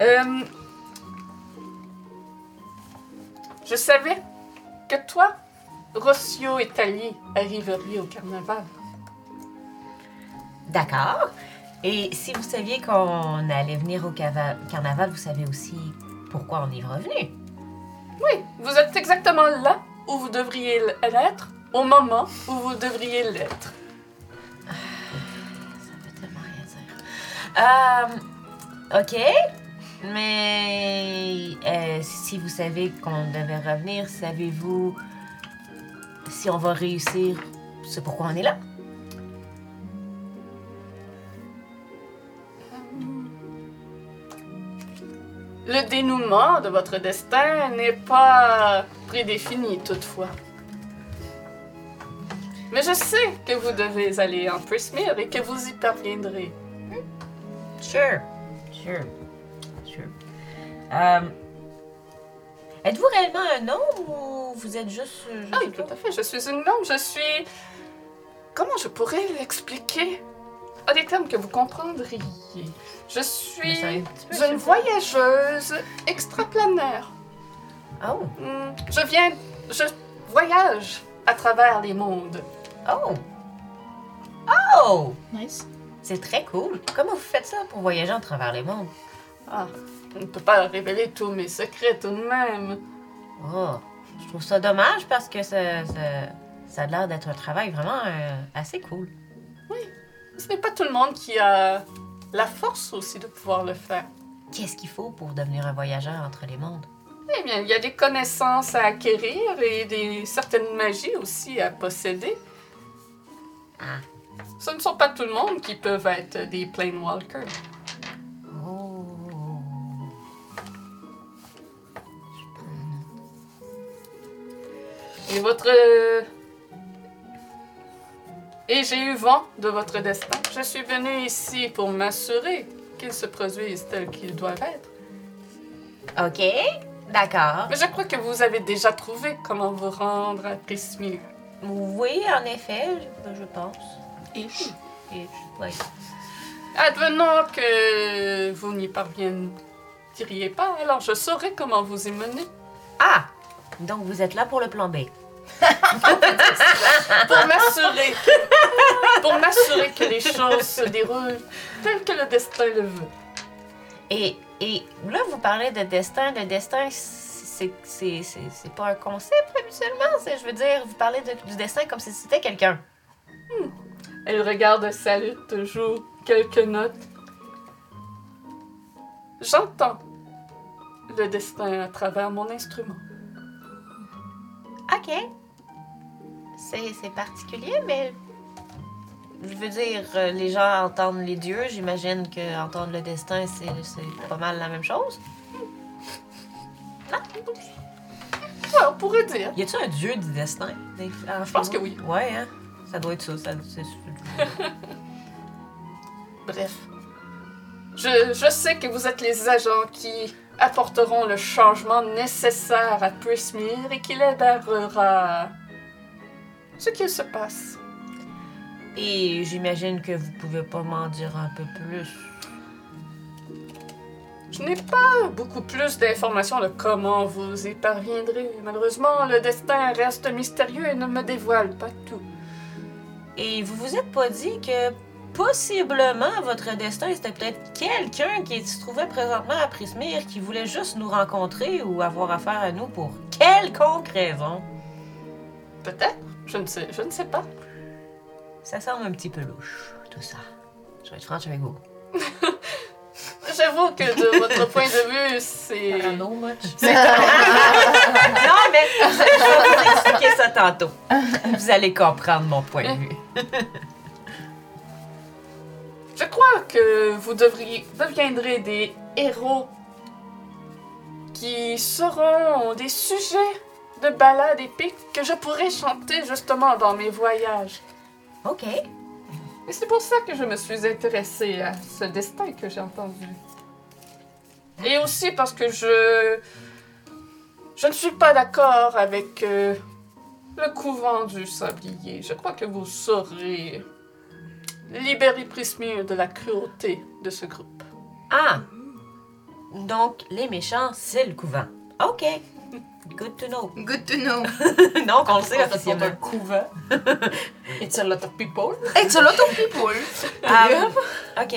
Euh, je savais que toi, Rossio et Tali arriveriez au carnaval. D'accord. Et si vous saviez qu'on allait venir au cava- carnaval, vous savez aussi pourquoi on est revenu? Oui, vous êtes exactement là où vous devriez l'être, au moment où vous devriez l'être. Ça veut tellement rien dire. Euh, ok. Mais euh, si vous savez qu'on devait revenir, savez-vous si on va réussir? Ce pourquoi on est là? Le dénouement de votre destin n'est pas prédéfini toutefois. Mais je sais que vous devez aller en Prismere et que vous y parviendrez. Sure. Sure. Euh, Êtes-vous réellement un homme ou vous êtes juste. euh, je Ah sais oui, tout pas? à fait. Je suis une gnome. Je suis. Comment je pourrais l'expliquer À des termes que vous comprendriez. Je Mais suis c'est un petit peu, je une voyageuse extraplanaire. Oh. Hmm, Je viens. Je voyage à travers les mondes. Oh. Oh! Nice. C'est très cool. Comment vous faites ça pour voyager à travers les mondes? Ah, je ne peux pas révéler tous mes secrets tout de même. Oh. Je trouve ça dommage parce que ça, ça, ça a l'air d'être un travail vraiment euh, assez cool. Ce n'est pas tout le monde qui a la force aussi de pouvoir le faire. Qu'est-ce qu'il faut pour devenir un voyageur entre les mondes? Eh bien, il y a des connaissances à acquérir et des certaines magies aussi à posséder. Ah. Ce ne sont pas tout le monde qui peuvent être des Planewalkers. Et votre. Et j'ai eu vent de votre destin. Je suis venue ici pour m'assurer qu'ils se produisent tels qu'ils doivent être. OK. D'accord. Mais je crois que vous avez déjà trouvé comment vous rendre à Prismir. Oui, en effet, je, pense. Ish. Et, ouais. Advenant que vous n'y parviendriez pas, alors je saurai comment vous y mener. Ah! Donc vous êtes là pour le plan B. Pour m'assurer. pour m'assurer que les choses se déroulent telles que le destin le veut. Et, et là, vous parlez de destin. Le destin, c'est pas un concept habituellement. Je veux dire, vous parlez de- du destin comme si c'était quelqu'un. Elle regarde sa lutte, joue quelques notes. J'entends le destin à travers mon instrument. OK. C'est c'est particulier, mais. Je veux dire, euh, les gens entendent les dieux. J'imagine que entendre le destin, c'est c'est pas mal la même chose. Ouais, on pourrait dire. Y a-t-il un dieu du destin? Je pense que oui. Ouais, hein? Ça doit être ça. ça Bref. Je, je sais que vous êtes les agents qui apporteront le changement nécessaire à Prismir et qui l'aidera ce qu'il se passe. Et j'imagine que vous pouvez pas m'en dire un peu plus. Je n'ai pas beaucoup plus d'informations de comment vous y parviendrez. Malheureusement, le destin reste mystérieux et ne me dévoile pas tout. Et vous vous êtes pas dit que possiblement votre destin c'était peut-être quelqu'un qui se trouvait présentement à Prismir qui voulait juste nous rencontrer ou avoir affaire à nous pour quelconque raison? Peut-être. Je ne sais, je ne sais pas. Ça semble un petit peu louche, tout ça. Je vais être franche avec vous. J'avoue que de votre point de vue, c'est. non, mais je vais vous expliquer ça tantôt. Vous allez comprendre mon point de vue. Je crois que vous devriez, deviendrez des héros qui seront des sujets de ballades épiques que je pourrais chanter justement dans mes voyages. OK. Et c'est pour ça que je me suis intéressée à ce destin que j'ai entendu. Et aussi parce que je. Je ne suis pas d'accord avec euh, le couvent du sablier. Je crois que vous saurez libérer Prismir de la cruauté de ce groupe. Ah! Donc, les méchants, c'est le couvent. OK. Good to know. Good to know. Donc, on le sait C'est un officiellement. couvent. It's a lot of people. It's a lot of people. Ah, OK.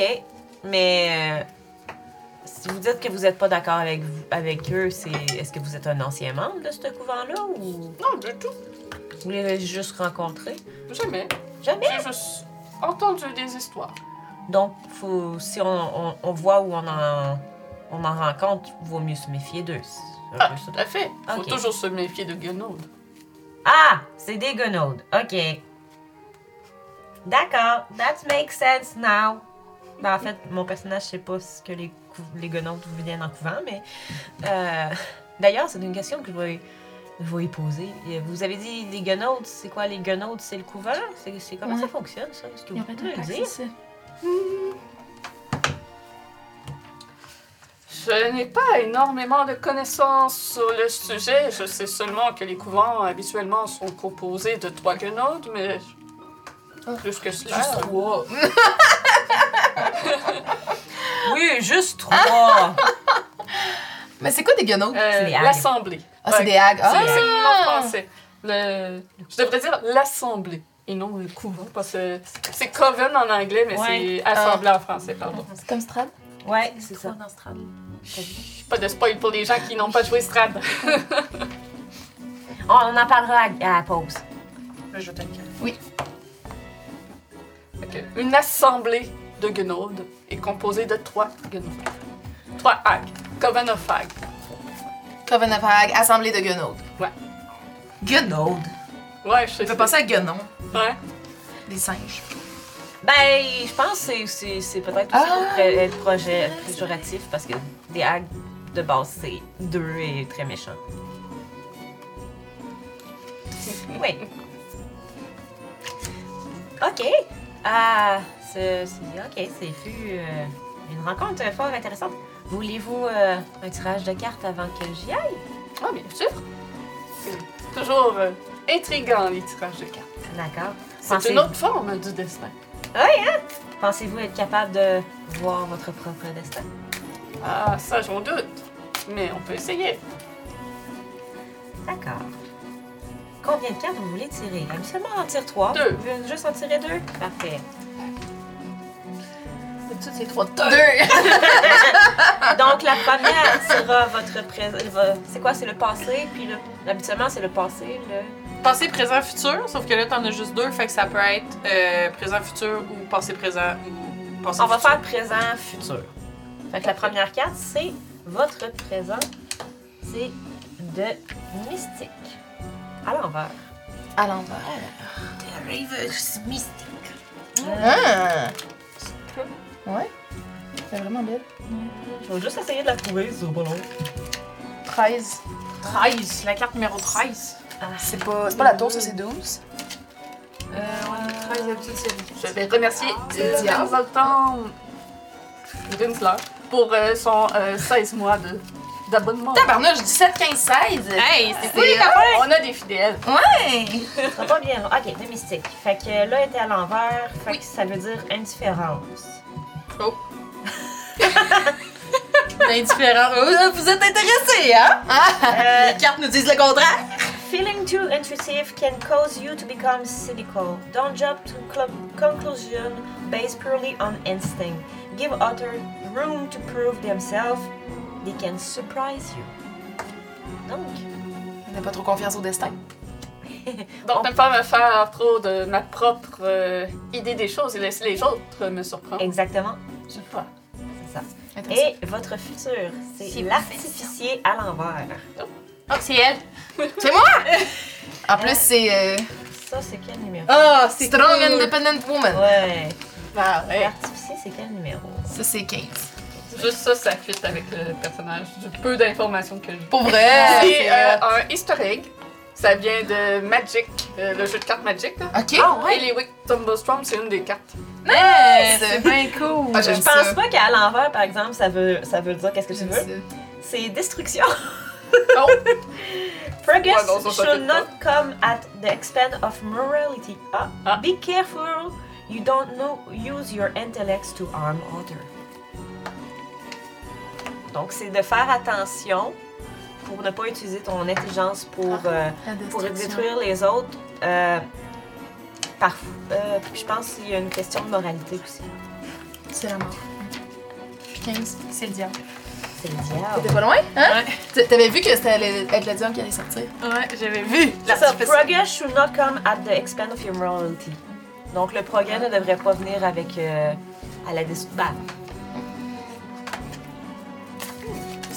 Mais euh, si vous dites que vous n'êtes pas d'accord avec, vous- avec eux, c'est est-ce que vous êtes un ancien membre de ce couvent-là ou? Non, du tout. vous les juste rencontrés? Jamais. Jamais? J'ai juste entendu des histoires. Donc, faut, si on, on- on voit où on en, on en rencontre, vaut mieux se méfier d'eux. Ah, tout à fait. Faut Ok. toujours se méfier de Gunnaude. Ah, c'est des gonaudes. OK. D'accord. That makes sense now. Ben, en fait, mon personnage sait pas ce que les, les gonaudes viennent en couvent, mais... euh, D'ailleurs, c'est une question que je vais, je vais y poser. Vous avez dit les gonaudes, c'est quoi les gonaudes? C'est le couvent? C'est c'est comment Ouais. ça fonctionne, ça? Est-ce que vous pouvez le dire? Je n'ai pas énormément de connaissances sur le sujet. Je sais seulement que les couvents habituellement sont composés de trois guenaudes, mais plus que cela. Juste trois. Oui, juste trois. Mais c'est quoi des guenaudes? Euh, C'est des hags. L'assemblée. Ah, c'est des hags. C'est Ah! c'est le nom français. Le... Je devrais dire l'assemblée et non le couvent parce que c'est coven en anglais, mais Ouais. c'est assemblée en français, pardon. C'est comme Strad? Ouais, c'est ça. dans Strad. Pas de spoil pour les gens qui n'ont pas joué Strad. On en parlera à, à la pause. Je t'inquiète. Que Une assemblée de Gunnaude est composé de trois Gunnaudes. Trois hags. Coven of Hags. Coven of Hag, assemblée de Gunnaude. Gunnaude. Ouais, je sais. Tu peux penser à Gunon, Ouais. des singes. Ben, je pense que c'est- peut-être aussi Ah. pour être projet péjoratif parce que des hags de base, c'est deux et très méchants. Oui. Ok. Ah, c'est. c'est- Ok, c'est fut euh, une rencontre fort intéressante. Voulez-vous euh, un tirage de cartes avant que j'y aille? Ah, bien sûr. C'est toujours euh, intriguant, les tirages de cartes. D'accord. C'est une autre forme du destin. Pensez-vous être capable de voir votre propre destin? Ah, ça, j'en doute. Mais on peut essayer. D'accord. Combien de cartes vous voulez tirer? Habituellement, on en tire trois. Deux. Vous voulez juste en tirer deux? Parfait. Toutes ces trois Deux! Donc, la première sera votre présent. C'est quoi? C'est le passé, puis le... habituellement, c'est le passé, le... Passé, présent, futur, sauf que là, t'en as juste deux, fait que ça peut être euh, présent, futur ou passé, présent ou passé, On va faire présent, futur. Fait que la première carte, c'est votre présent. C'est de mystique. À l'envers. À l'envers. The Rivers Mystic. Ah! Ouais. C'est vraiment belle. Je vais juste essayer de la trouver, c'est pas long. 13. 13, la carte numéro 13. C'est pas, c'est pas la tour, ça c'est 12. Euh, ouais, 13 d'habitude, c'est Je vais remercier le diable. représentant Rinsler pour euh, son euh, 16 mois de- d'abonnement. Tabarnouche, 17, 15, 16. Hey, c'est C'est- On a des fidèles. Ouais! Ça sera pas bien. Ok, de mystique. Fait que là, elle était à l'envers. Fait Oui. que ça veut dire indifférence. Indifférent. Oh, vous êtes intéressés, hein? Euh, Les cartes nous disent le contraire. Feeling too intrusive can cause you to become cynical. Don't jump to cl- conclusion based purely on instinct. Give others room to prove themselves. They can surprise you. Donc, On n'a pas trop confiance au destin. Donc, ne pas me faire trop de ma propre euh, idée des choses et laisser les autres me surprendre. exactement, Je sais pas. c'est ça. Et votre futur, c'est l'artificier à l'envers. Oh, c'est elle. C'est moi! En plus, c'est euh, Ça, c'est quel numéro? Oh, c'est Strong cool. Independent Woman. Ouais. Ah, ouais. L'artificier, c'est quel numéro? Ça, c'est 15. Juste ça, ça fit avec le personnage. Du peu d'informations que j'ai. Pour vrai! C'est euh, un easter egg. Ça vient de Magic, euh, le jeu de cartes Magic. Là. Ok. Et les Wick Tumblestorm, c'est une des cartes. Hey, c'est bien cool. Ah, Je pense ça. pas qu'à l'envers, par exemple, ça veut, ça veut dire qu'est-ce que tu veux? C'est destruction. Oh! Progress Ouais, non, should not come at the expense of morality. Ah, Ah. Be careful. You don't know use your intellects to harm others. Donc, c'est de faire attention pour ne pas utiliser ton intelligence pour, euh, La pour détruire les autres. Euh, par, euh, je pense qu'il y a une question de moralité aussi. C'est la mort. Puis 15, c'est le diable. C'est le diable. T'étais pas loin, hein? Ouais. T'avais vu que c'était allait être le diable qui allait sortir? Ouais, j'avais vu. Ça, progress should not come at the expense of your morality. Donc le progrès ne devrait pas venir avec euh, à la destruction. Bah,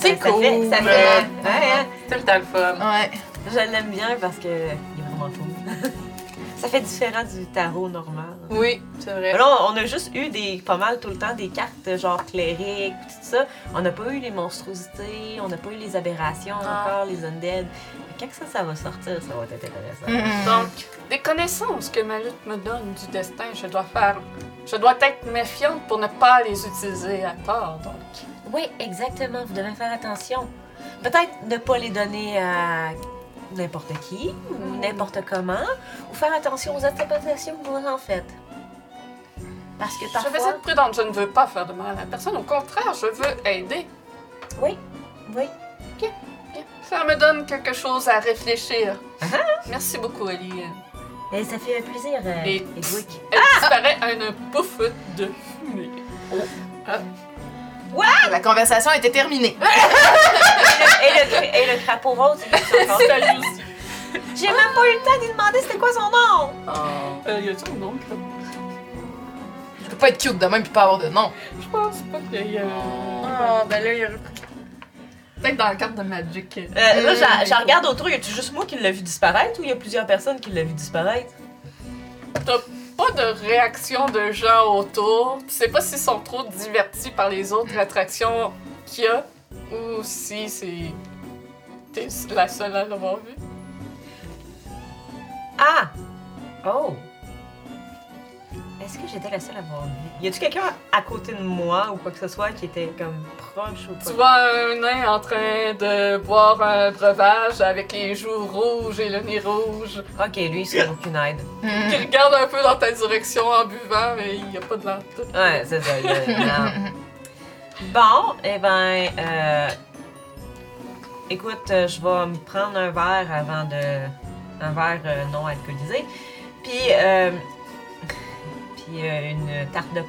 C'est ça cool. Fait, ça fait, Ouais. ouais. C'est tout le temps le fun. Ouais. Je l'aime bien parce que il est vraiment cool. ça fait différent du tarot normal. Oui, c'est vrai. Là, on a juste eu des pas mal tout le temps des cartes genre clériques, tout ça. On n'a pas eu les monstruosités, on n'a pas eu les aberrations Ah. encore, les undead. Mais Quand ça, ça va sortir, ça va être intéressant. Mhm. Donc, des connaissances que ma lutte me donne du destin, je dois faire. Je dois être méfiante pour ne pas les utiliser à tort, donc. Oui, exactement. Vous devez faire attention. Peut-être ne pas les donner à n'importe qui ou n'importe comment, ou faire attention aux interprétations que vous en faites. Parce que Je parfois... vais être prudente, je ne veux pas faire de mal à la personne. Au contraire, je veux aider. Oui, oui. Bien. Ça me donne quelque chose à réfléchir. Merci beaucoup, Ellie. Et ça fait plaisir, euh, Et- Edwick. Elle disparaît à une pouffe de fumée. La conversation était terminée. Et le, et le- et le crapaud rose, il est Salut aussi. J'ai même pas eu le temps de lui demander c'était quoi son nom! Euh, y a-t-il un nom, là? pas être cute de même puis pas avoir de nom. Je pense pas qu'il y a. Ah, ben là, il y a. Peut-être dans la carte de Magic. Euh, là, je je regarde autour, y a-tu juste moi qui l'ai vu disparaître ou y a plusieurs personnes qui l'ont vu disparaître? T'as pas de réaction de gens autour. Tu sais pas s'ils sont trop divertis par les autres attractions qu'il y a ou si c'est. T'es la seule à l'avoir vu. Ah! Oh! Est-ce que j'étais la seule à voir vu? Y a-tu quelqu'un à côté de moi ou quoi que ce soit qui était comme proche ou Tu pas? vois un nain en train de boire un breuvage avec les joues rouges et le nez rouge Ok, lui, c'est aucune aide. qui regarde un peu dans ta direction en buvant, mais il y a pas de de- Ouais, c'est ça. il y a- non. Bon, eh ben, euh, écoute, euh, je vais me prendre un verre avant de. un verre euh, non alcoolisé. Puis, euh, puis euh, une tarte de.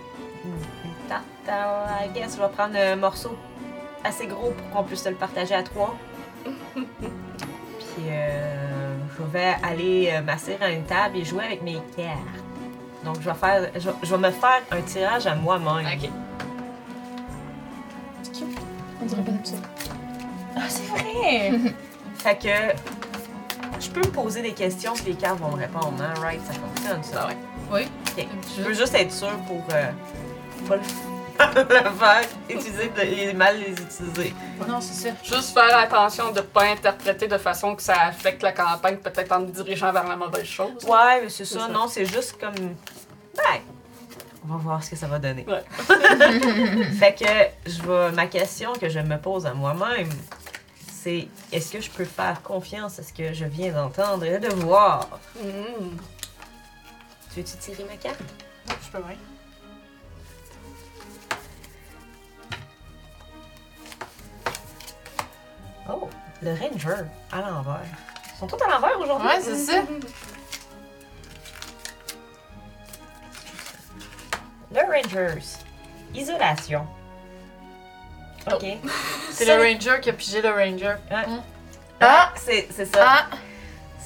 Une tarte, à- I guess, je vais prendre un morceau assez gros pour qu'on puisse se le partager à trois. Puis, euh, je vais aller euh, m'asseoir à une table et jouer avec mes cartes. Donc, je vais, faire, je, vais- je vais me faire un tirage à moi-même. Ok. On dirait pas ça. Ah, c'est vrai! Fait que je peux me poser des questions puis les cartes vont me répondre, hein? Right? Ça fonctionne, ça. Ah ouais. Oui. Ok. Je veux juste être sûre pour euh, pas le, le faire, utiliser de- et mal les utiliser. Non, c'est ça. Juste faire attention de pas interpréter de façon que ça affecte la campagne, peut-être en me dirigeant vers la mauvaise chose. Ouais, mais c'est ça. ça. Non, c'est juste comme. Ben, on va voir ce que ça va donner. Ouais. fait que je vais. Ma question que je me pose à moi-même, c'est est-ce que je peux faire confiance à ce que je viens d'entendre et de voir? Mm. Tu veux-tu tirer ma carte? Je peux bien. Oh, le Ranger à l'envers. Ils sont tous à l'envers aujourd'hui? Ouais, c'est ça. Le Rangers. Isolation. Ok. C'est le Ranger qui a pigé le Ranger. Ah, c'est c'est ça. Ah!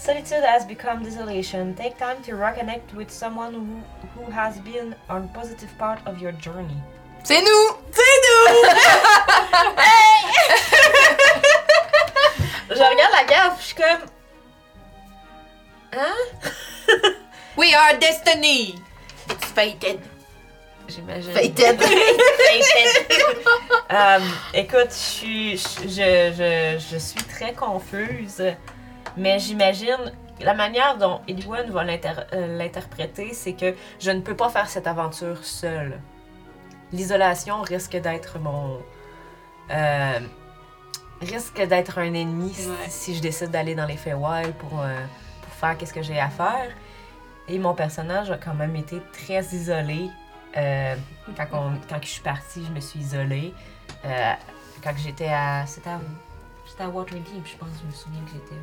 Solitude has become desolation. Take time to reconnect with someone who, who has been on positive part of your journey. C'est nous! Je regarde la carte, je suis comme. Hein? We are destiny! It's fated. J'imagine. Fated. Euh, écoute, je suis, je, je, je suis très confuse, mais j'imagine la manière dont Eliwan va euh, l'interpréter, c'est que je ne peux pas faire cette aventure seule. L'isolation risque d'être mon. euh, risque d'être un ennemi si- Ouais. si je décide d'aller dans les Feywild pour, euh, pour faire qu'est-ce que j'ai à faire. Et mon personnage a quand même été très isolé. Euh, quand, on- quand je suis partie, je me suis isolée. Quand j'étais à. C'était à, à Waterdeep, je pense, je me souviens que j'étais.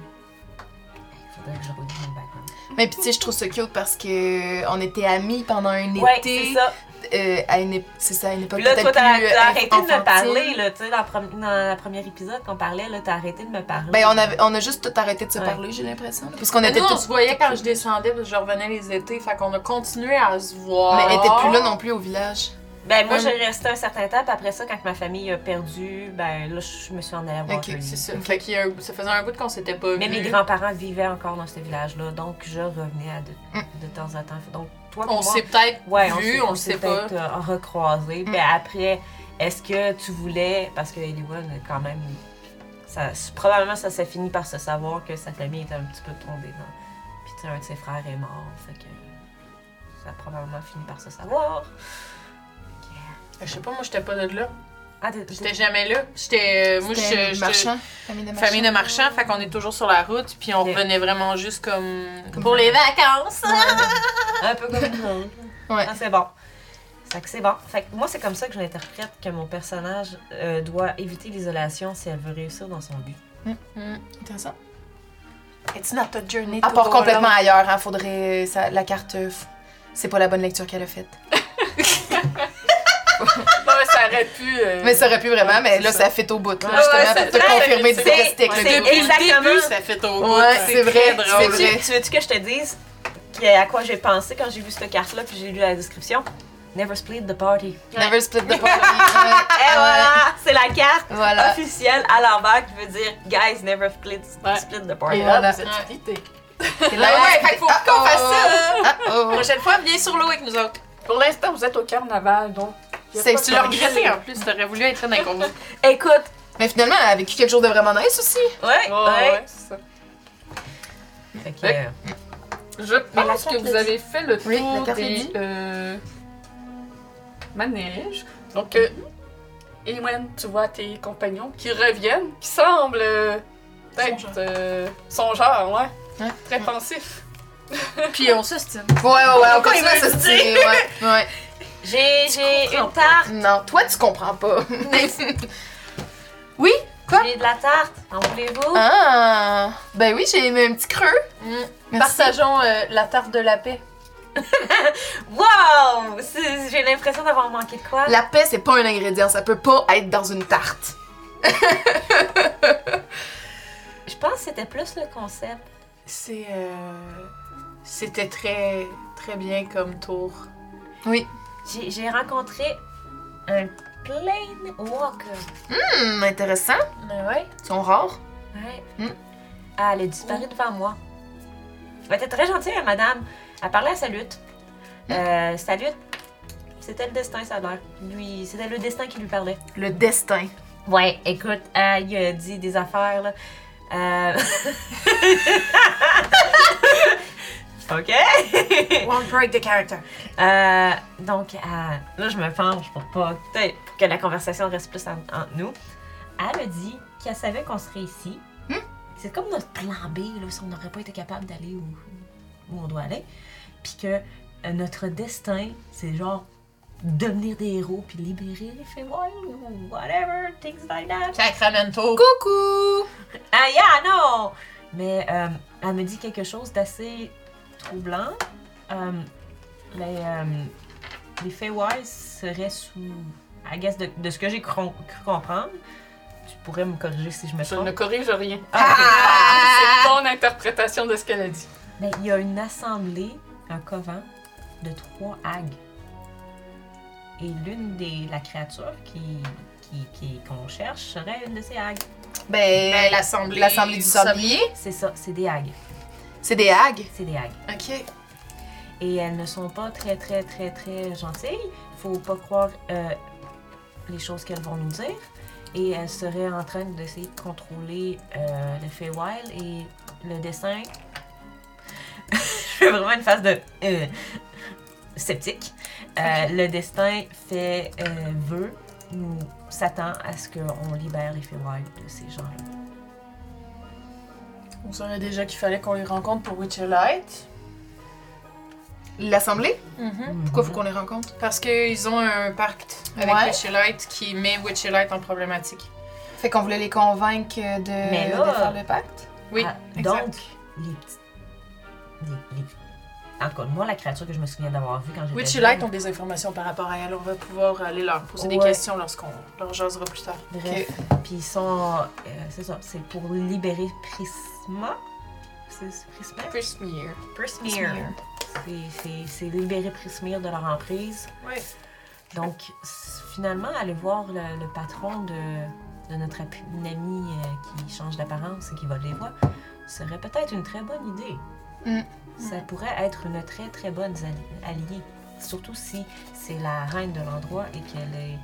Il faudrait que je redise mon background. Mais puis tu sais, je trouve ça cute parce que on était amis pendant un Ouais, été. c'est ça. euh, à une c'est ça, à une époque Puis là, toi, t'as plus t'as euh, arrêté de me parler, là, tu sais, dans, dans le premier épisode qu'on parlait, là, t'as arrêté de me parler. Ben, on, avait, on a juste tout arrêté de se Ouais. parler, j'ai l'impression. Parce qu'on était nous, on tous. se voyait quand je descendais, parce que je revenais les étés, fait qu'on a continué à se voir. Mais elle était plus là non plus au village. Ben, moi, Hum. j'ai resté un certain temps, puis après ça, quand ma famille a perdu, ben, là, je me suis en allée à Ok. C'est ça. Fait qu'il y a un- ça faisait un bout qu'on s'était pas Mais mes grands-parents vivaient encore dans ce village-là, donc je revenais à de, Mm. de temps en temps. Donc, toi, On pour moi, s'est peut-être ouais, vu, on, le s'est sait pas. peut-être euh, recroisés. Mm. Puis après, est-ce que tu voulais, parce que Eliwan, quand même, ça, probablement ça s'est fini par se savoir que sa famille était un petit peu tombée dans. Puis tu sais, un de ses frères est mort, fait que ça a probablement fini par se savoir. Je sais pas, moi, j'étais pas de là. Ah, t'es- J'étais jamais là. J'étais. euh, Moi, je- marchand. Famille de marchand. Famille de marchands, fait qu'on est toujours sur la route, puis on revenait vraiment juste comme. Comme pour les vacances! Un peu comme nous. Ouais. Ah, c'est bon. Fait que c'est bon. Fait que moi, c'est comme ça que je l'interprète que mon personnage euh, doit éviter l'isolation si elle veut réussir dans son but. Hmm. Intéressant. It's not a journey À part complètement ailleurs, hein, faudrait. ça- la carte. euh, C'est pas la bonne lecture qu'elle a faite. Non, mais ça aurait pu. euh, Mais ça aurait pu vraiment, mais là, c'est ça fait au bout. Là, Ouais, justement, ouais, pour c'est- te c'est- confirmer c'est- du reste avec c'est- le début. Depuis Exactement. le début, ça fait au bout. Ouais, C'est c'est vrai, Tu c'est veux-tu, vrai. tu veux-tu que je te dise que- à quoi j'ai pensé quand j'ai vu cette carte-là puis j'ai lu la description? Never split the party. Never split the party. Et voilà, c'est la carte Voilà. officielle à l'envers qui veut dire Guys, never split, Ouais. split the Et party. là, Voilà. Et là, Ouais, fait qu'il faut ah, qu'on fasse oh. ça. Ah, oh. Prochaine fois, viens sur l'eau avec nous autres. Pour l'instant, vous êtes au carnaval, donc. C'est- Tu l'as regretté en plus, t'aurais voulu être dans les combos. Écoute, Mais finalement, elle a vécu quelque chose de vraiment nice aussi. ouais, Ouais, ouais. ouais, c'est ça. Fait que, Ouais. euh, Je pense que carte vous avez fait le tour Oui, la des euh, manèges. Donc, euh, Ewen, tu vois tes compagnons qui reviennent, qui semblent euh, peut-être Songeurs. euh, songeurs, ouais. Très pensifs. Puis on s'estime. Ouais, ouais, ouais, on il continue à veut se se tirer, ouais. ouais. J'ai j'ai une tarte. Non, toi, tu comprends pas. oui? Quoi? J'ai de la tarte. En voulez-vous? Ah! Ben oui, j'ai un petit creux. Merci. Partageons euh, la tarte de la paix. Wow! J'ai l'impression d'avoir manqué de quoi? La paix, c'est pas un ingrédient, ça peut pas être dans une tarte. Je pense que c'était plus le concept. C'est. euh, C'était très, très bien comme tour. Oui. J'ai rencontré un plane walker. Hum, intéressant. Mais ouais. Ils sont rares. Ouais. Hmm. Ah, elle a disparu devant moi. Elle était très gentille, hein, madame. Elle parlait à Salut. Euh, Salut, c'était le destin, ça a l'air. Lui, c'était le destin qui lui parlait. Le destin. Ouais, écoute, euh, il a dit des affaires, là. Euh... OK? Won't break the character. Euh, donc, euh, là, je me penche pour pas pour que la conversation reste plus en- entre nous. Elle a dit qu'elle savait qu'on serait ici. Hmm? C'est comme notre plan B, là, si on n'aurait pas été capable d'aller où, où on doit aller. Puis que euh, notre destin, c'est genre devenir des héros puis libérer les Feywild ou whatever, things like that. Sacramento. Coucou! Ah, yeah, non! Mais euh, elle me dit quelque chose d'assez troublant. Euh, les, euh, les Feywild seraient sous. I guess, de, de ce que j'ai cru, comprendre. Tu pourrais me corriger si je me Je trompe. ne corrige rien. Ah, ok. C'est ton interprétation de ce qu'elle a dit. Mais il y a une assemblée, un couvent, de trois hags. Et l'une des. la créature qui. qui, qui- qu'on cherche serait une de ces hags. Ben, Ben, l'assemblée. l'assemblée du sablier, C'est ça, c'est des hags. C'est des hags? C'est des hags. Ok. Et elles ne sont pas très, très, très, très gentilles. Faut pas croire euh, les choses qu'elles vont nous dire. Et elles seraient en train d'essayer de contrôler euh, le Feywild et le dessin. Je fais vraiment une phase de euh, sceptique. Euh, Le destin fait euh, veut nous s'attend à ce qu'on libère les Feywild de ces gens-là. On savait déjà qu'il fallait qu'on les rencontre pour Witcherlight. L'assemblée? Mm-hmm. Pourquoi faut qu'on les rencontre? Parce qu'ils ont un pacte avec Ouais. Witcherlight qui met Witcherlight en problématique. Fait qu'on voulait les convaincre de, Mais là- de faire le pacte? Oui, Ah, exact. donc, les petits. Les, les- En tout cas, moi, la créature que je me souviens d'avoir vue quand j'étais. Witcherlight jeune, ont des informations par rapport à elle. On va pouvoir aller leur poser des questions lorsqu'on leur jasera plus tard. Bref. Puis ils sont. euh, c'est ça, c'est pour libérer Prisma. C'est c'est Prisma? Prismere. Prismere. C'est- C'est c'est libérer Prismere de leur emprise. Oui. Donc, finalement, aller voir le, le patron de, de notre amie euh, qui change d'apparence et qui vole les voix serait peut-être une très bonne idée. Mm. Ça pourrait être une très très bonne alli- alliée. Surtout si c'est la reine de l'endroit et qu'elle est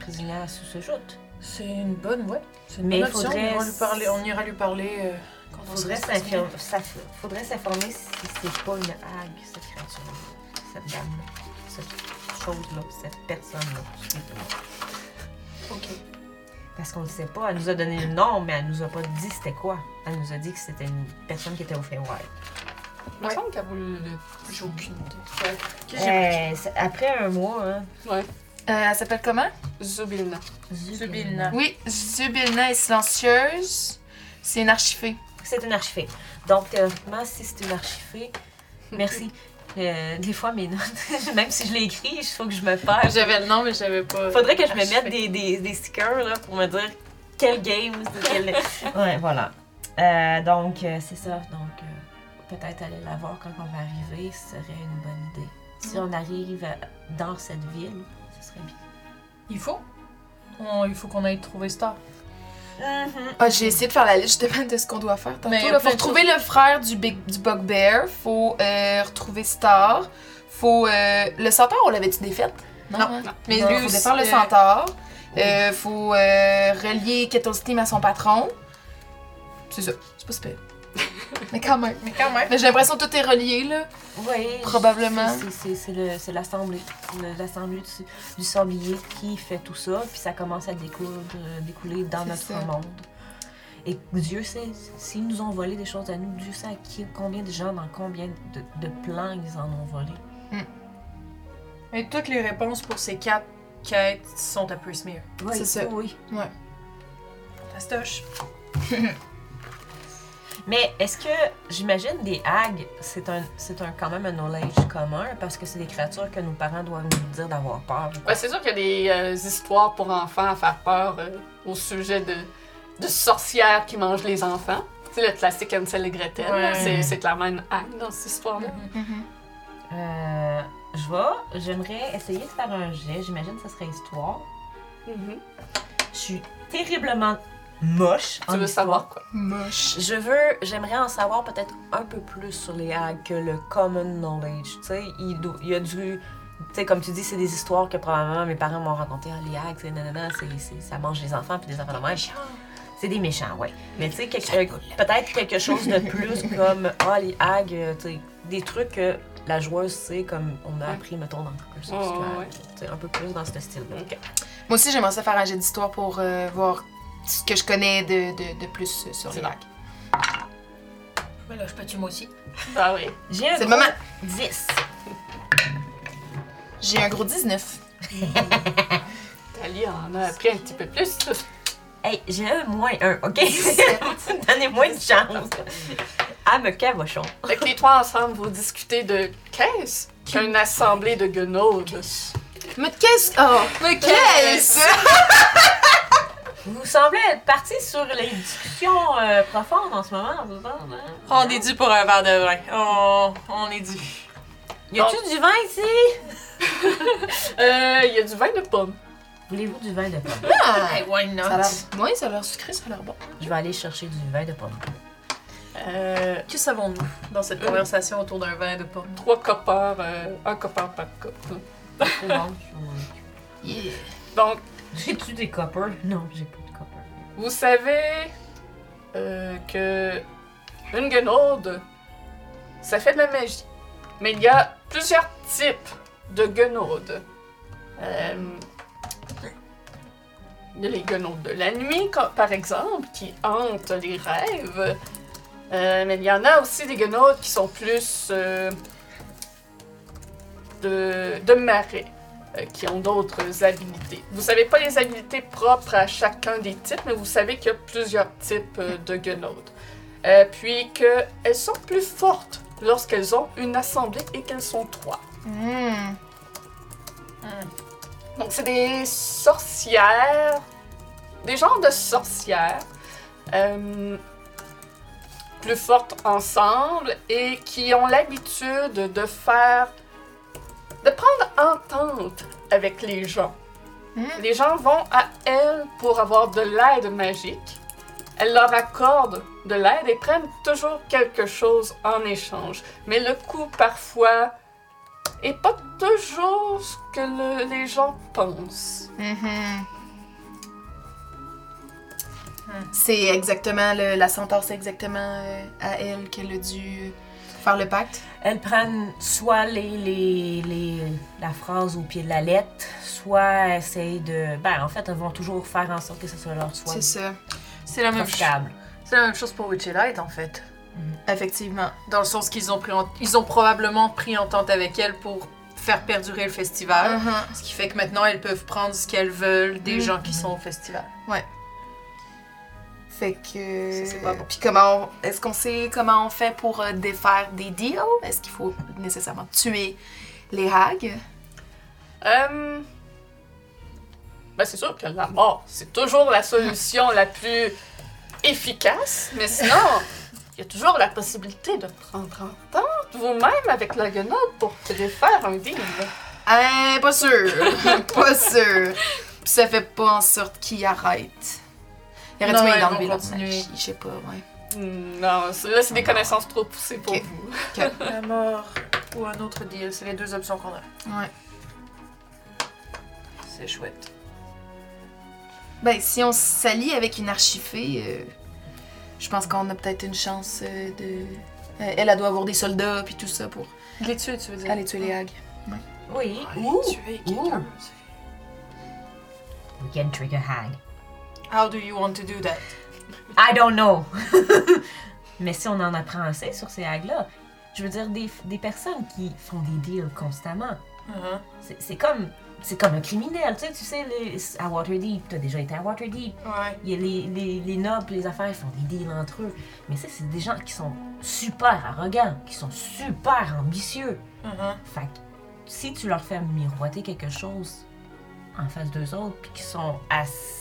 prisonnière sous ce joute. C'est une bonne, ouais. C'est une Mais bonne option. faudrait- On, ira lui parler, on ira lui parler euh, quand on Faudrait sera s'infir- ça- faudrait s'informer si c'est pas une hague, cette créature cette dame-là, cette chose-là, cette personne-là. Ok. Parce qu'on ne sait pas, elle nous a donné le nom, mais elle nous a pas dit c'était quoi. Elle nous a dit que c'était une personne qui était au Feywild. Il me semble qu'elle voulu le. J'ai aucune idée. Ouais. Euh, après un mois, hein, Ouais. Euh, elle s'appelle comment? Zubilna. Zubilna. Oui, Zubilna est silencieuse. C'est une archifée. C'est une archifée. Donc, théoriquement, si c'est une archifée, merci. Euh, des fois, mes notes, même si je l'ai écrit, il faut que je me perds. J'avais le nom, mais j'avais pas. Faudrait que je me mette des, des, des stickers là, pour me dire quel game, quel... ouais, voilà. Euh, donc, euh, c'est ça. Donc, euh, peut-être aller la voir quand on va arriver, ce serait une bonne idée. si on arrive dans cette ville. Il faut. On- il faut qu'on aille trouver Star. Ah, j'ai essayé de faire la liste justement de ce qu'on doit faire tantôt. Mais. Faut de retrouver le frère du, Big, du Bugbear. Faut euh, retrouver Star. Faut. euh, le centaure, on l'avait-tu défaite? Non. hein? Mais Non, lui faut aussi, défaire le euh, centaure. Euh, faut euh, relier Kettle Steam à son patron. C'est ça. C'est pas super. Mais quand même. Mais quand même. Mais j'ai l'impression que tout est relié, là. Oui. Probablement. C'est- l'assemblée. L'assemblée du, du qui fait tout ça, puis ça commence à découdre, euh, découler dans notre ça. monde. Et Dieu sait, s'ils nous ont volé des choses à nous, Dieu sait à qui, combien de gens, dans combien de, de plans ils en ont volé. Et toutes les réponses pour ces quatre quêtes sont à Prismere. Oui, C'est ça. Oui. Fastoche. Mais est-ce que, j'imagine, des hags, c'est un, c'est un, quand même un knowledge commun parce que c'est des créatures que nos parents doivent nous dire d'avoir peur. Ouais, c'est sûr qu'il y a des euh, histoires pour enfants à faire peur euh, au sujet de, de sorcières qui mangent les enfants. C'est le classique Hansel et Gretel. là. C'est, c'est clairement une hague dans cette histoire-là. Euh, je vais, j'aimerais essayer de faire un jet. J'imagine que ce serait histoire. Mhm. Je suis terriblement moche. en Tu veux histoire. savoir quoi? Moche. Je veux, j'aimerais en savoir peut-être un peu plus sur les hags que le common knowledge. Tu sais, il, y a du. Tu sais, comme tu dis, c'est des histoires que probablement mes parents m'ont racontées. Ah, les hags, c'est nanana, c'est, c'est- ça mange les enfants puis des enfants de même. C'est des méchants, ouais. Mais tu sais, euh, peut-être quelque chose de plus comme, ah, les hags, tu sais, des trucs que la joueuse sait, comme on a Ouais. appris, mettons, dans Curse of ouais, un peu plus dans ce style-là. Moi aussi, j'aimerais ça faire un jet d'histoire pour euh, voir ce que je connais de, de, de plus euh, sur les C'est lacs. Mais là, je peux tuer moi aussi? Ah oui. J'ai un C'est le gros moment. 10. J'ai un gros 19. Tali en a appris un petit peu plus. Hey, j'ai un moins un, ok? Donnez-moi une chance. Ah, me cabochon. Fait que les trois ensemble, vous discutez de qu'est-ce qu'une assemblée de guenaudes. Mais qu'est-ce Oh! Mais qu'est-ce Vous semblez être parti sur les discussions euh, profondes en ce moment, vous autres, hein? On est dû pour un verre de vin. On, on est dû. Y a-tu du vin ici? Euh, il y a du vin de pomme. Voulez-vous du vin de pomme? Ah! Hey, why not? Ça a l'air... Oui, ça a l'air sucré, ça a l'air bon. Je vais aller chercher du vin de pomme. Euh, Que savons-nous dans cette conversation autour d'un vin de pomme? trois coppers, euh, un copper par coupe. C'est bon, je m'en occupe. Yeah. Donc, J'ai-tu des coppers? Non, j'ai pas de coppers. vous savez euh, que une guenaude, ça fait de la magie. Mais il y a plusieurs types de guenaudes. Il y a les guenaudes de la nuit, par exemple, qui hantent les rêves. Euh, mais il y en a aussi des guenaudes qui sont plus euh, de, de marais, euh, qui ont d'autres habilités. Vous savez pas les habilités propres à chacun des types, mais vous savez qu'il y a plusieurs types euh, de guenaudes. Euh, puis qu'elles sont plus fortes lorsqu'elles ont une assemblée et qu'elles sont trois. Hmm. Donc, c'est des sorcières, des genres de sorcières, plus fortes ensemble et qui ont l'habitude de faire, de prendre entente avec les gens. Hmm. Les gens vont à elles pour avoir de l'aide magique. Elles leur accordent de l'aide et prennent toujours quelque chose en échange. Mais le coût, parfois, est pas toujours ce que le- les gens pensent. Mhm. C'est exactement le, la centaure, c'est exactement euh, à elle qu'elle a dû faire le pacte? Elles prennent soit les, les, les- la phrase au pied de la lettre, soit essayent de. Ben, en fait, elles vont toujours faire en sorte que ce soit leur soit C'est ça, C'est la même chose. C'est la même chose pour Witchlight en fait. effectivement. Dans le sens qu'ils ont pris en- ils ont probablement pris entente avec elle pour faire perdurer le festival. Mhm. Ce qui fait que maintenant elles peuvent prendre ce qu'elles veulent des Mhm. gens qui sont au festival. Fait que. Ça, c'est pas bon. Puis comment. on- Est-ce qu'on sait comment on fait pour euh, défaire des deals? Est-ce qu'il faut nécessairement tuer les hags? Euh, Ben, c'est sûr que la mort, c'est toujours la solution la plus efficace, mais sinon, il y a toujours la possibilité de prendre entente vous-même avec la guenaude pour faire un deal. Hein, pas sûr. pas sûr. Puis ça fait pas en sorte qu'il arrête. Il d'enlever vont leur continuer. magie, je sais pas, ouais. Hmm, Non, c'est- là, c'est des connaissances trop poussées pour vous. La mort ou un autre deal, c'est les deux options qu'on a. Ouais. C'est chouette. Ben, si on s'allie avec une archifée, euh, je pense qu'on a peut-être une chance euh, de. Euh, elle, elle doit avoir des soldats puis tout ça pour Les tuer, tu veux dire? aller tuer les hags. Oui. Aller Ouh. tuer quelqu'un. We can trigger hag. How do you want to do that? I don't know. Mais si on en apprend assez sur ces hags-là, je veux dire, des, des personnes qui font des deals constamment, Mhm. c'est c'est comme, c'est comme un criminel. Tu sais, tu sais les, à Waterdeep, tu as déjà été à Waterdeep. Ouais. Il y a les, les, les nobles, les affaires, ils font des deals entre eux. Mais ça, c'est des gens qui sont super arrogants, qui sont super ambitieux. Mhm. Fait que si tu leur fais miroiter quelque chose en face d'eux autres, puis qu'ils sont assez.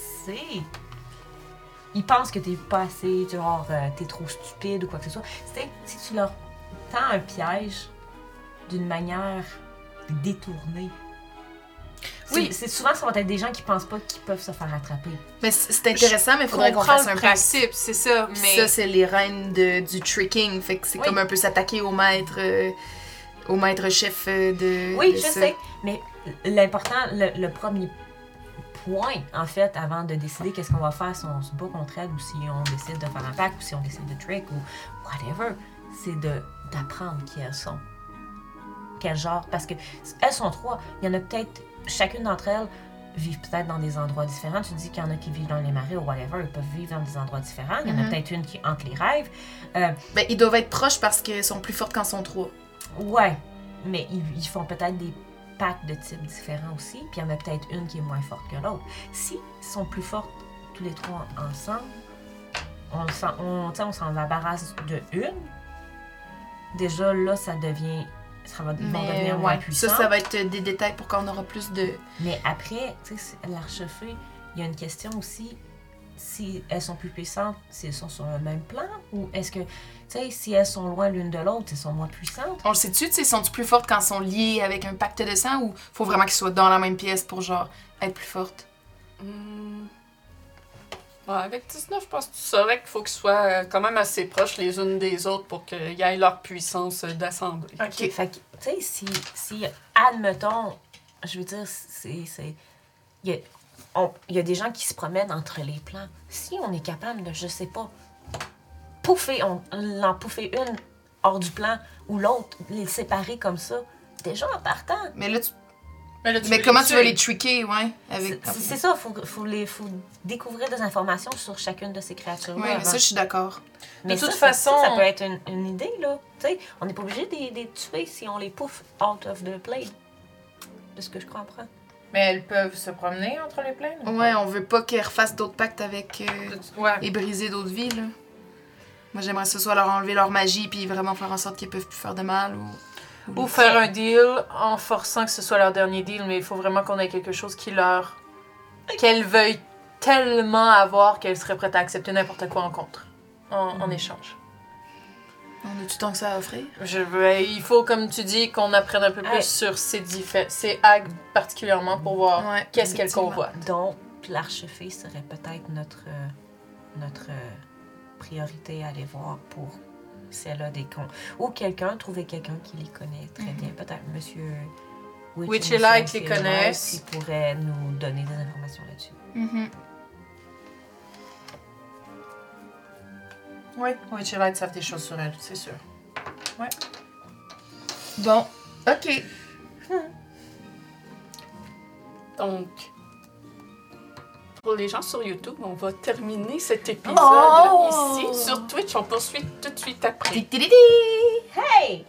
Ils pensent que t'es pas assez, genre, euh, t'es trop stupide ou quoi que ce soit. C'est si tu leur tends un piège d'une manière détournée. Oui. C'est souvent ça va être des gens qui pensent pas qu'ils peuvent se faire attraper. Mais c'est intéressant, mais il faudrait qu'on fasse un principe, c'est ça, mais... Ça, c'est les reines de- du tricking. Fait que c'est Oui. comme un peu s'attaquer au maître. euh, au maître chef euh, de. Oui, de je ça. sais. Mais l'important, le, le premier point, en fait, avant de décider qu'est-ce qu'on va faire, si on se bat contre elle ou si on décide de faire un pacte ou si on décide de trick ou whatever, c'est de d'apprendre qui elles sont. Quel genre. Parce que elles sont trois. Il y en a peut-être, chacune d'entre elles vivent peut-être dans des endroits différents. Tu dis qu'il y en a qui vivent dans les marais ou whatever, ils peuvent vivre dans des endroits différents. Il y en a Mhm. peut-être une qui hante les rêves. Euh, Ben, ils doivent être proches parce qu'elles sont plus fortes quand sont trois. Ouais, mais ils, ils font peut-être des de types différents aussi, puis il y en a peut-être une qui est moins forte que l'autre. Si ils sont plus fortes tous les trois ensemble, on s'en on, on s'en embarrasse de une. Déjà là, ça devient. Ça va, Mais devenir moins ouais, puissants. ça, ça va être des détails pour qu'on aura plus de. Mais après, tu sais, l'archefeuille, il y a une question aussi. Si elles sont plus puissantes, si elles sont sur le même plan, ou est-ce que, tu sais, si elles sont loin l'une de l'autre, elles sont moins puissantes? On le sait-tu, tu sais, sont-tu plus fortes quand elles sont liées avec un pacte de sang ou faut vraiment qu'elles soient dans la même pièce pour, genre, être plus fortes? Hmm. Ouais, avec 19, je pense que tu saurais qu'il faut qu'ils soient euh, quand même assez proches les unes des autres pour qu'ils aient leur puissance d'assemblée. OK. Fait que, tu sais, si, si, admettons, je veux dire, c'est. c'est- Il y, a, on- il y a des gens qui se promènent entre les plans. Si on est capable de, je sais pas, pouffer, on, l'en pouffer une hors du plan ou l'autre, les séparer comme ça, déjà en partant. Mais là, tu- Mais, là, tu mais veux comment les tu vas les tricker, ouais? Avec... C'est c'est ça, il faut, faut, les, faut découvrir des informations sur chacune de ces créatures-là. Avant. ça, je suis d'accord. Mais De ça, toute ça- façon- ça, ça peut être une, une idée, là. Tu sais, on n'est pas obligé de les- tuer si on les pouffe out of the plane. De ce que je comprends. Mais elles peuvent se promener entre les plaines? ou Ouais, on veut pas qu'elles refassent d'autres pactes avec. euh? Ouais. et briser d'autres vies, là. Moi, j'aimerais que ce soit leur enlever leur magie puis vraiment faire en sorte qu'ils peuvent plus faire de mal ou. Ou faire un deal en forçant que ce soit leur dernier deal, mais il faut vraiment qu'on ait quelque chose qui leur. qu'elles veuillent tellement avoir qu'elles seraient prêtes à accepter n'importe quoi en contre. En, en échange. On a du temps que ça à offrir? Je veux, il faut, comme tu dis, qu'on apprenne un peu plus sur ces, ces hags particulièrement pour voir Ouais, qu'est-ce qu'elles effectivement. convoitent. Donc, l'archefée serait peut-être notre, euh, notre euh, priorité à aller voir pour si elle a des cons. Ou quelqu'un, trouver quelqu'un qui les connaît très bien. Peut-être monsieur Witch Witch et les connaissent. Qui pourrait nous donner des informations là-dessus. Mhm. Oui, et Light savent des choses sur elle, c'est sûr. Bon, ok. Donc, pour les gens sur YouTube, on va terminer cet épisode Oh! ici. Sur Twitch, on poursuit tout de suite après. Hey!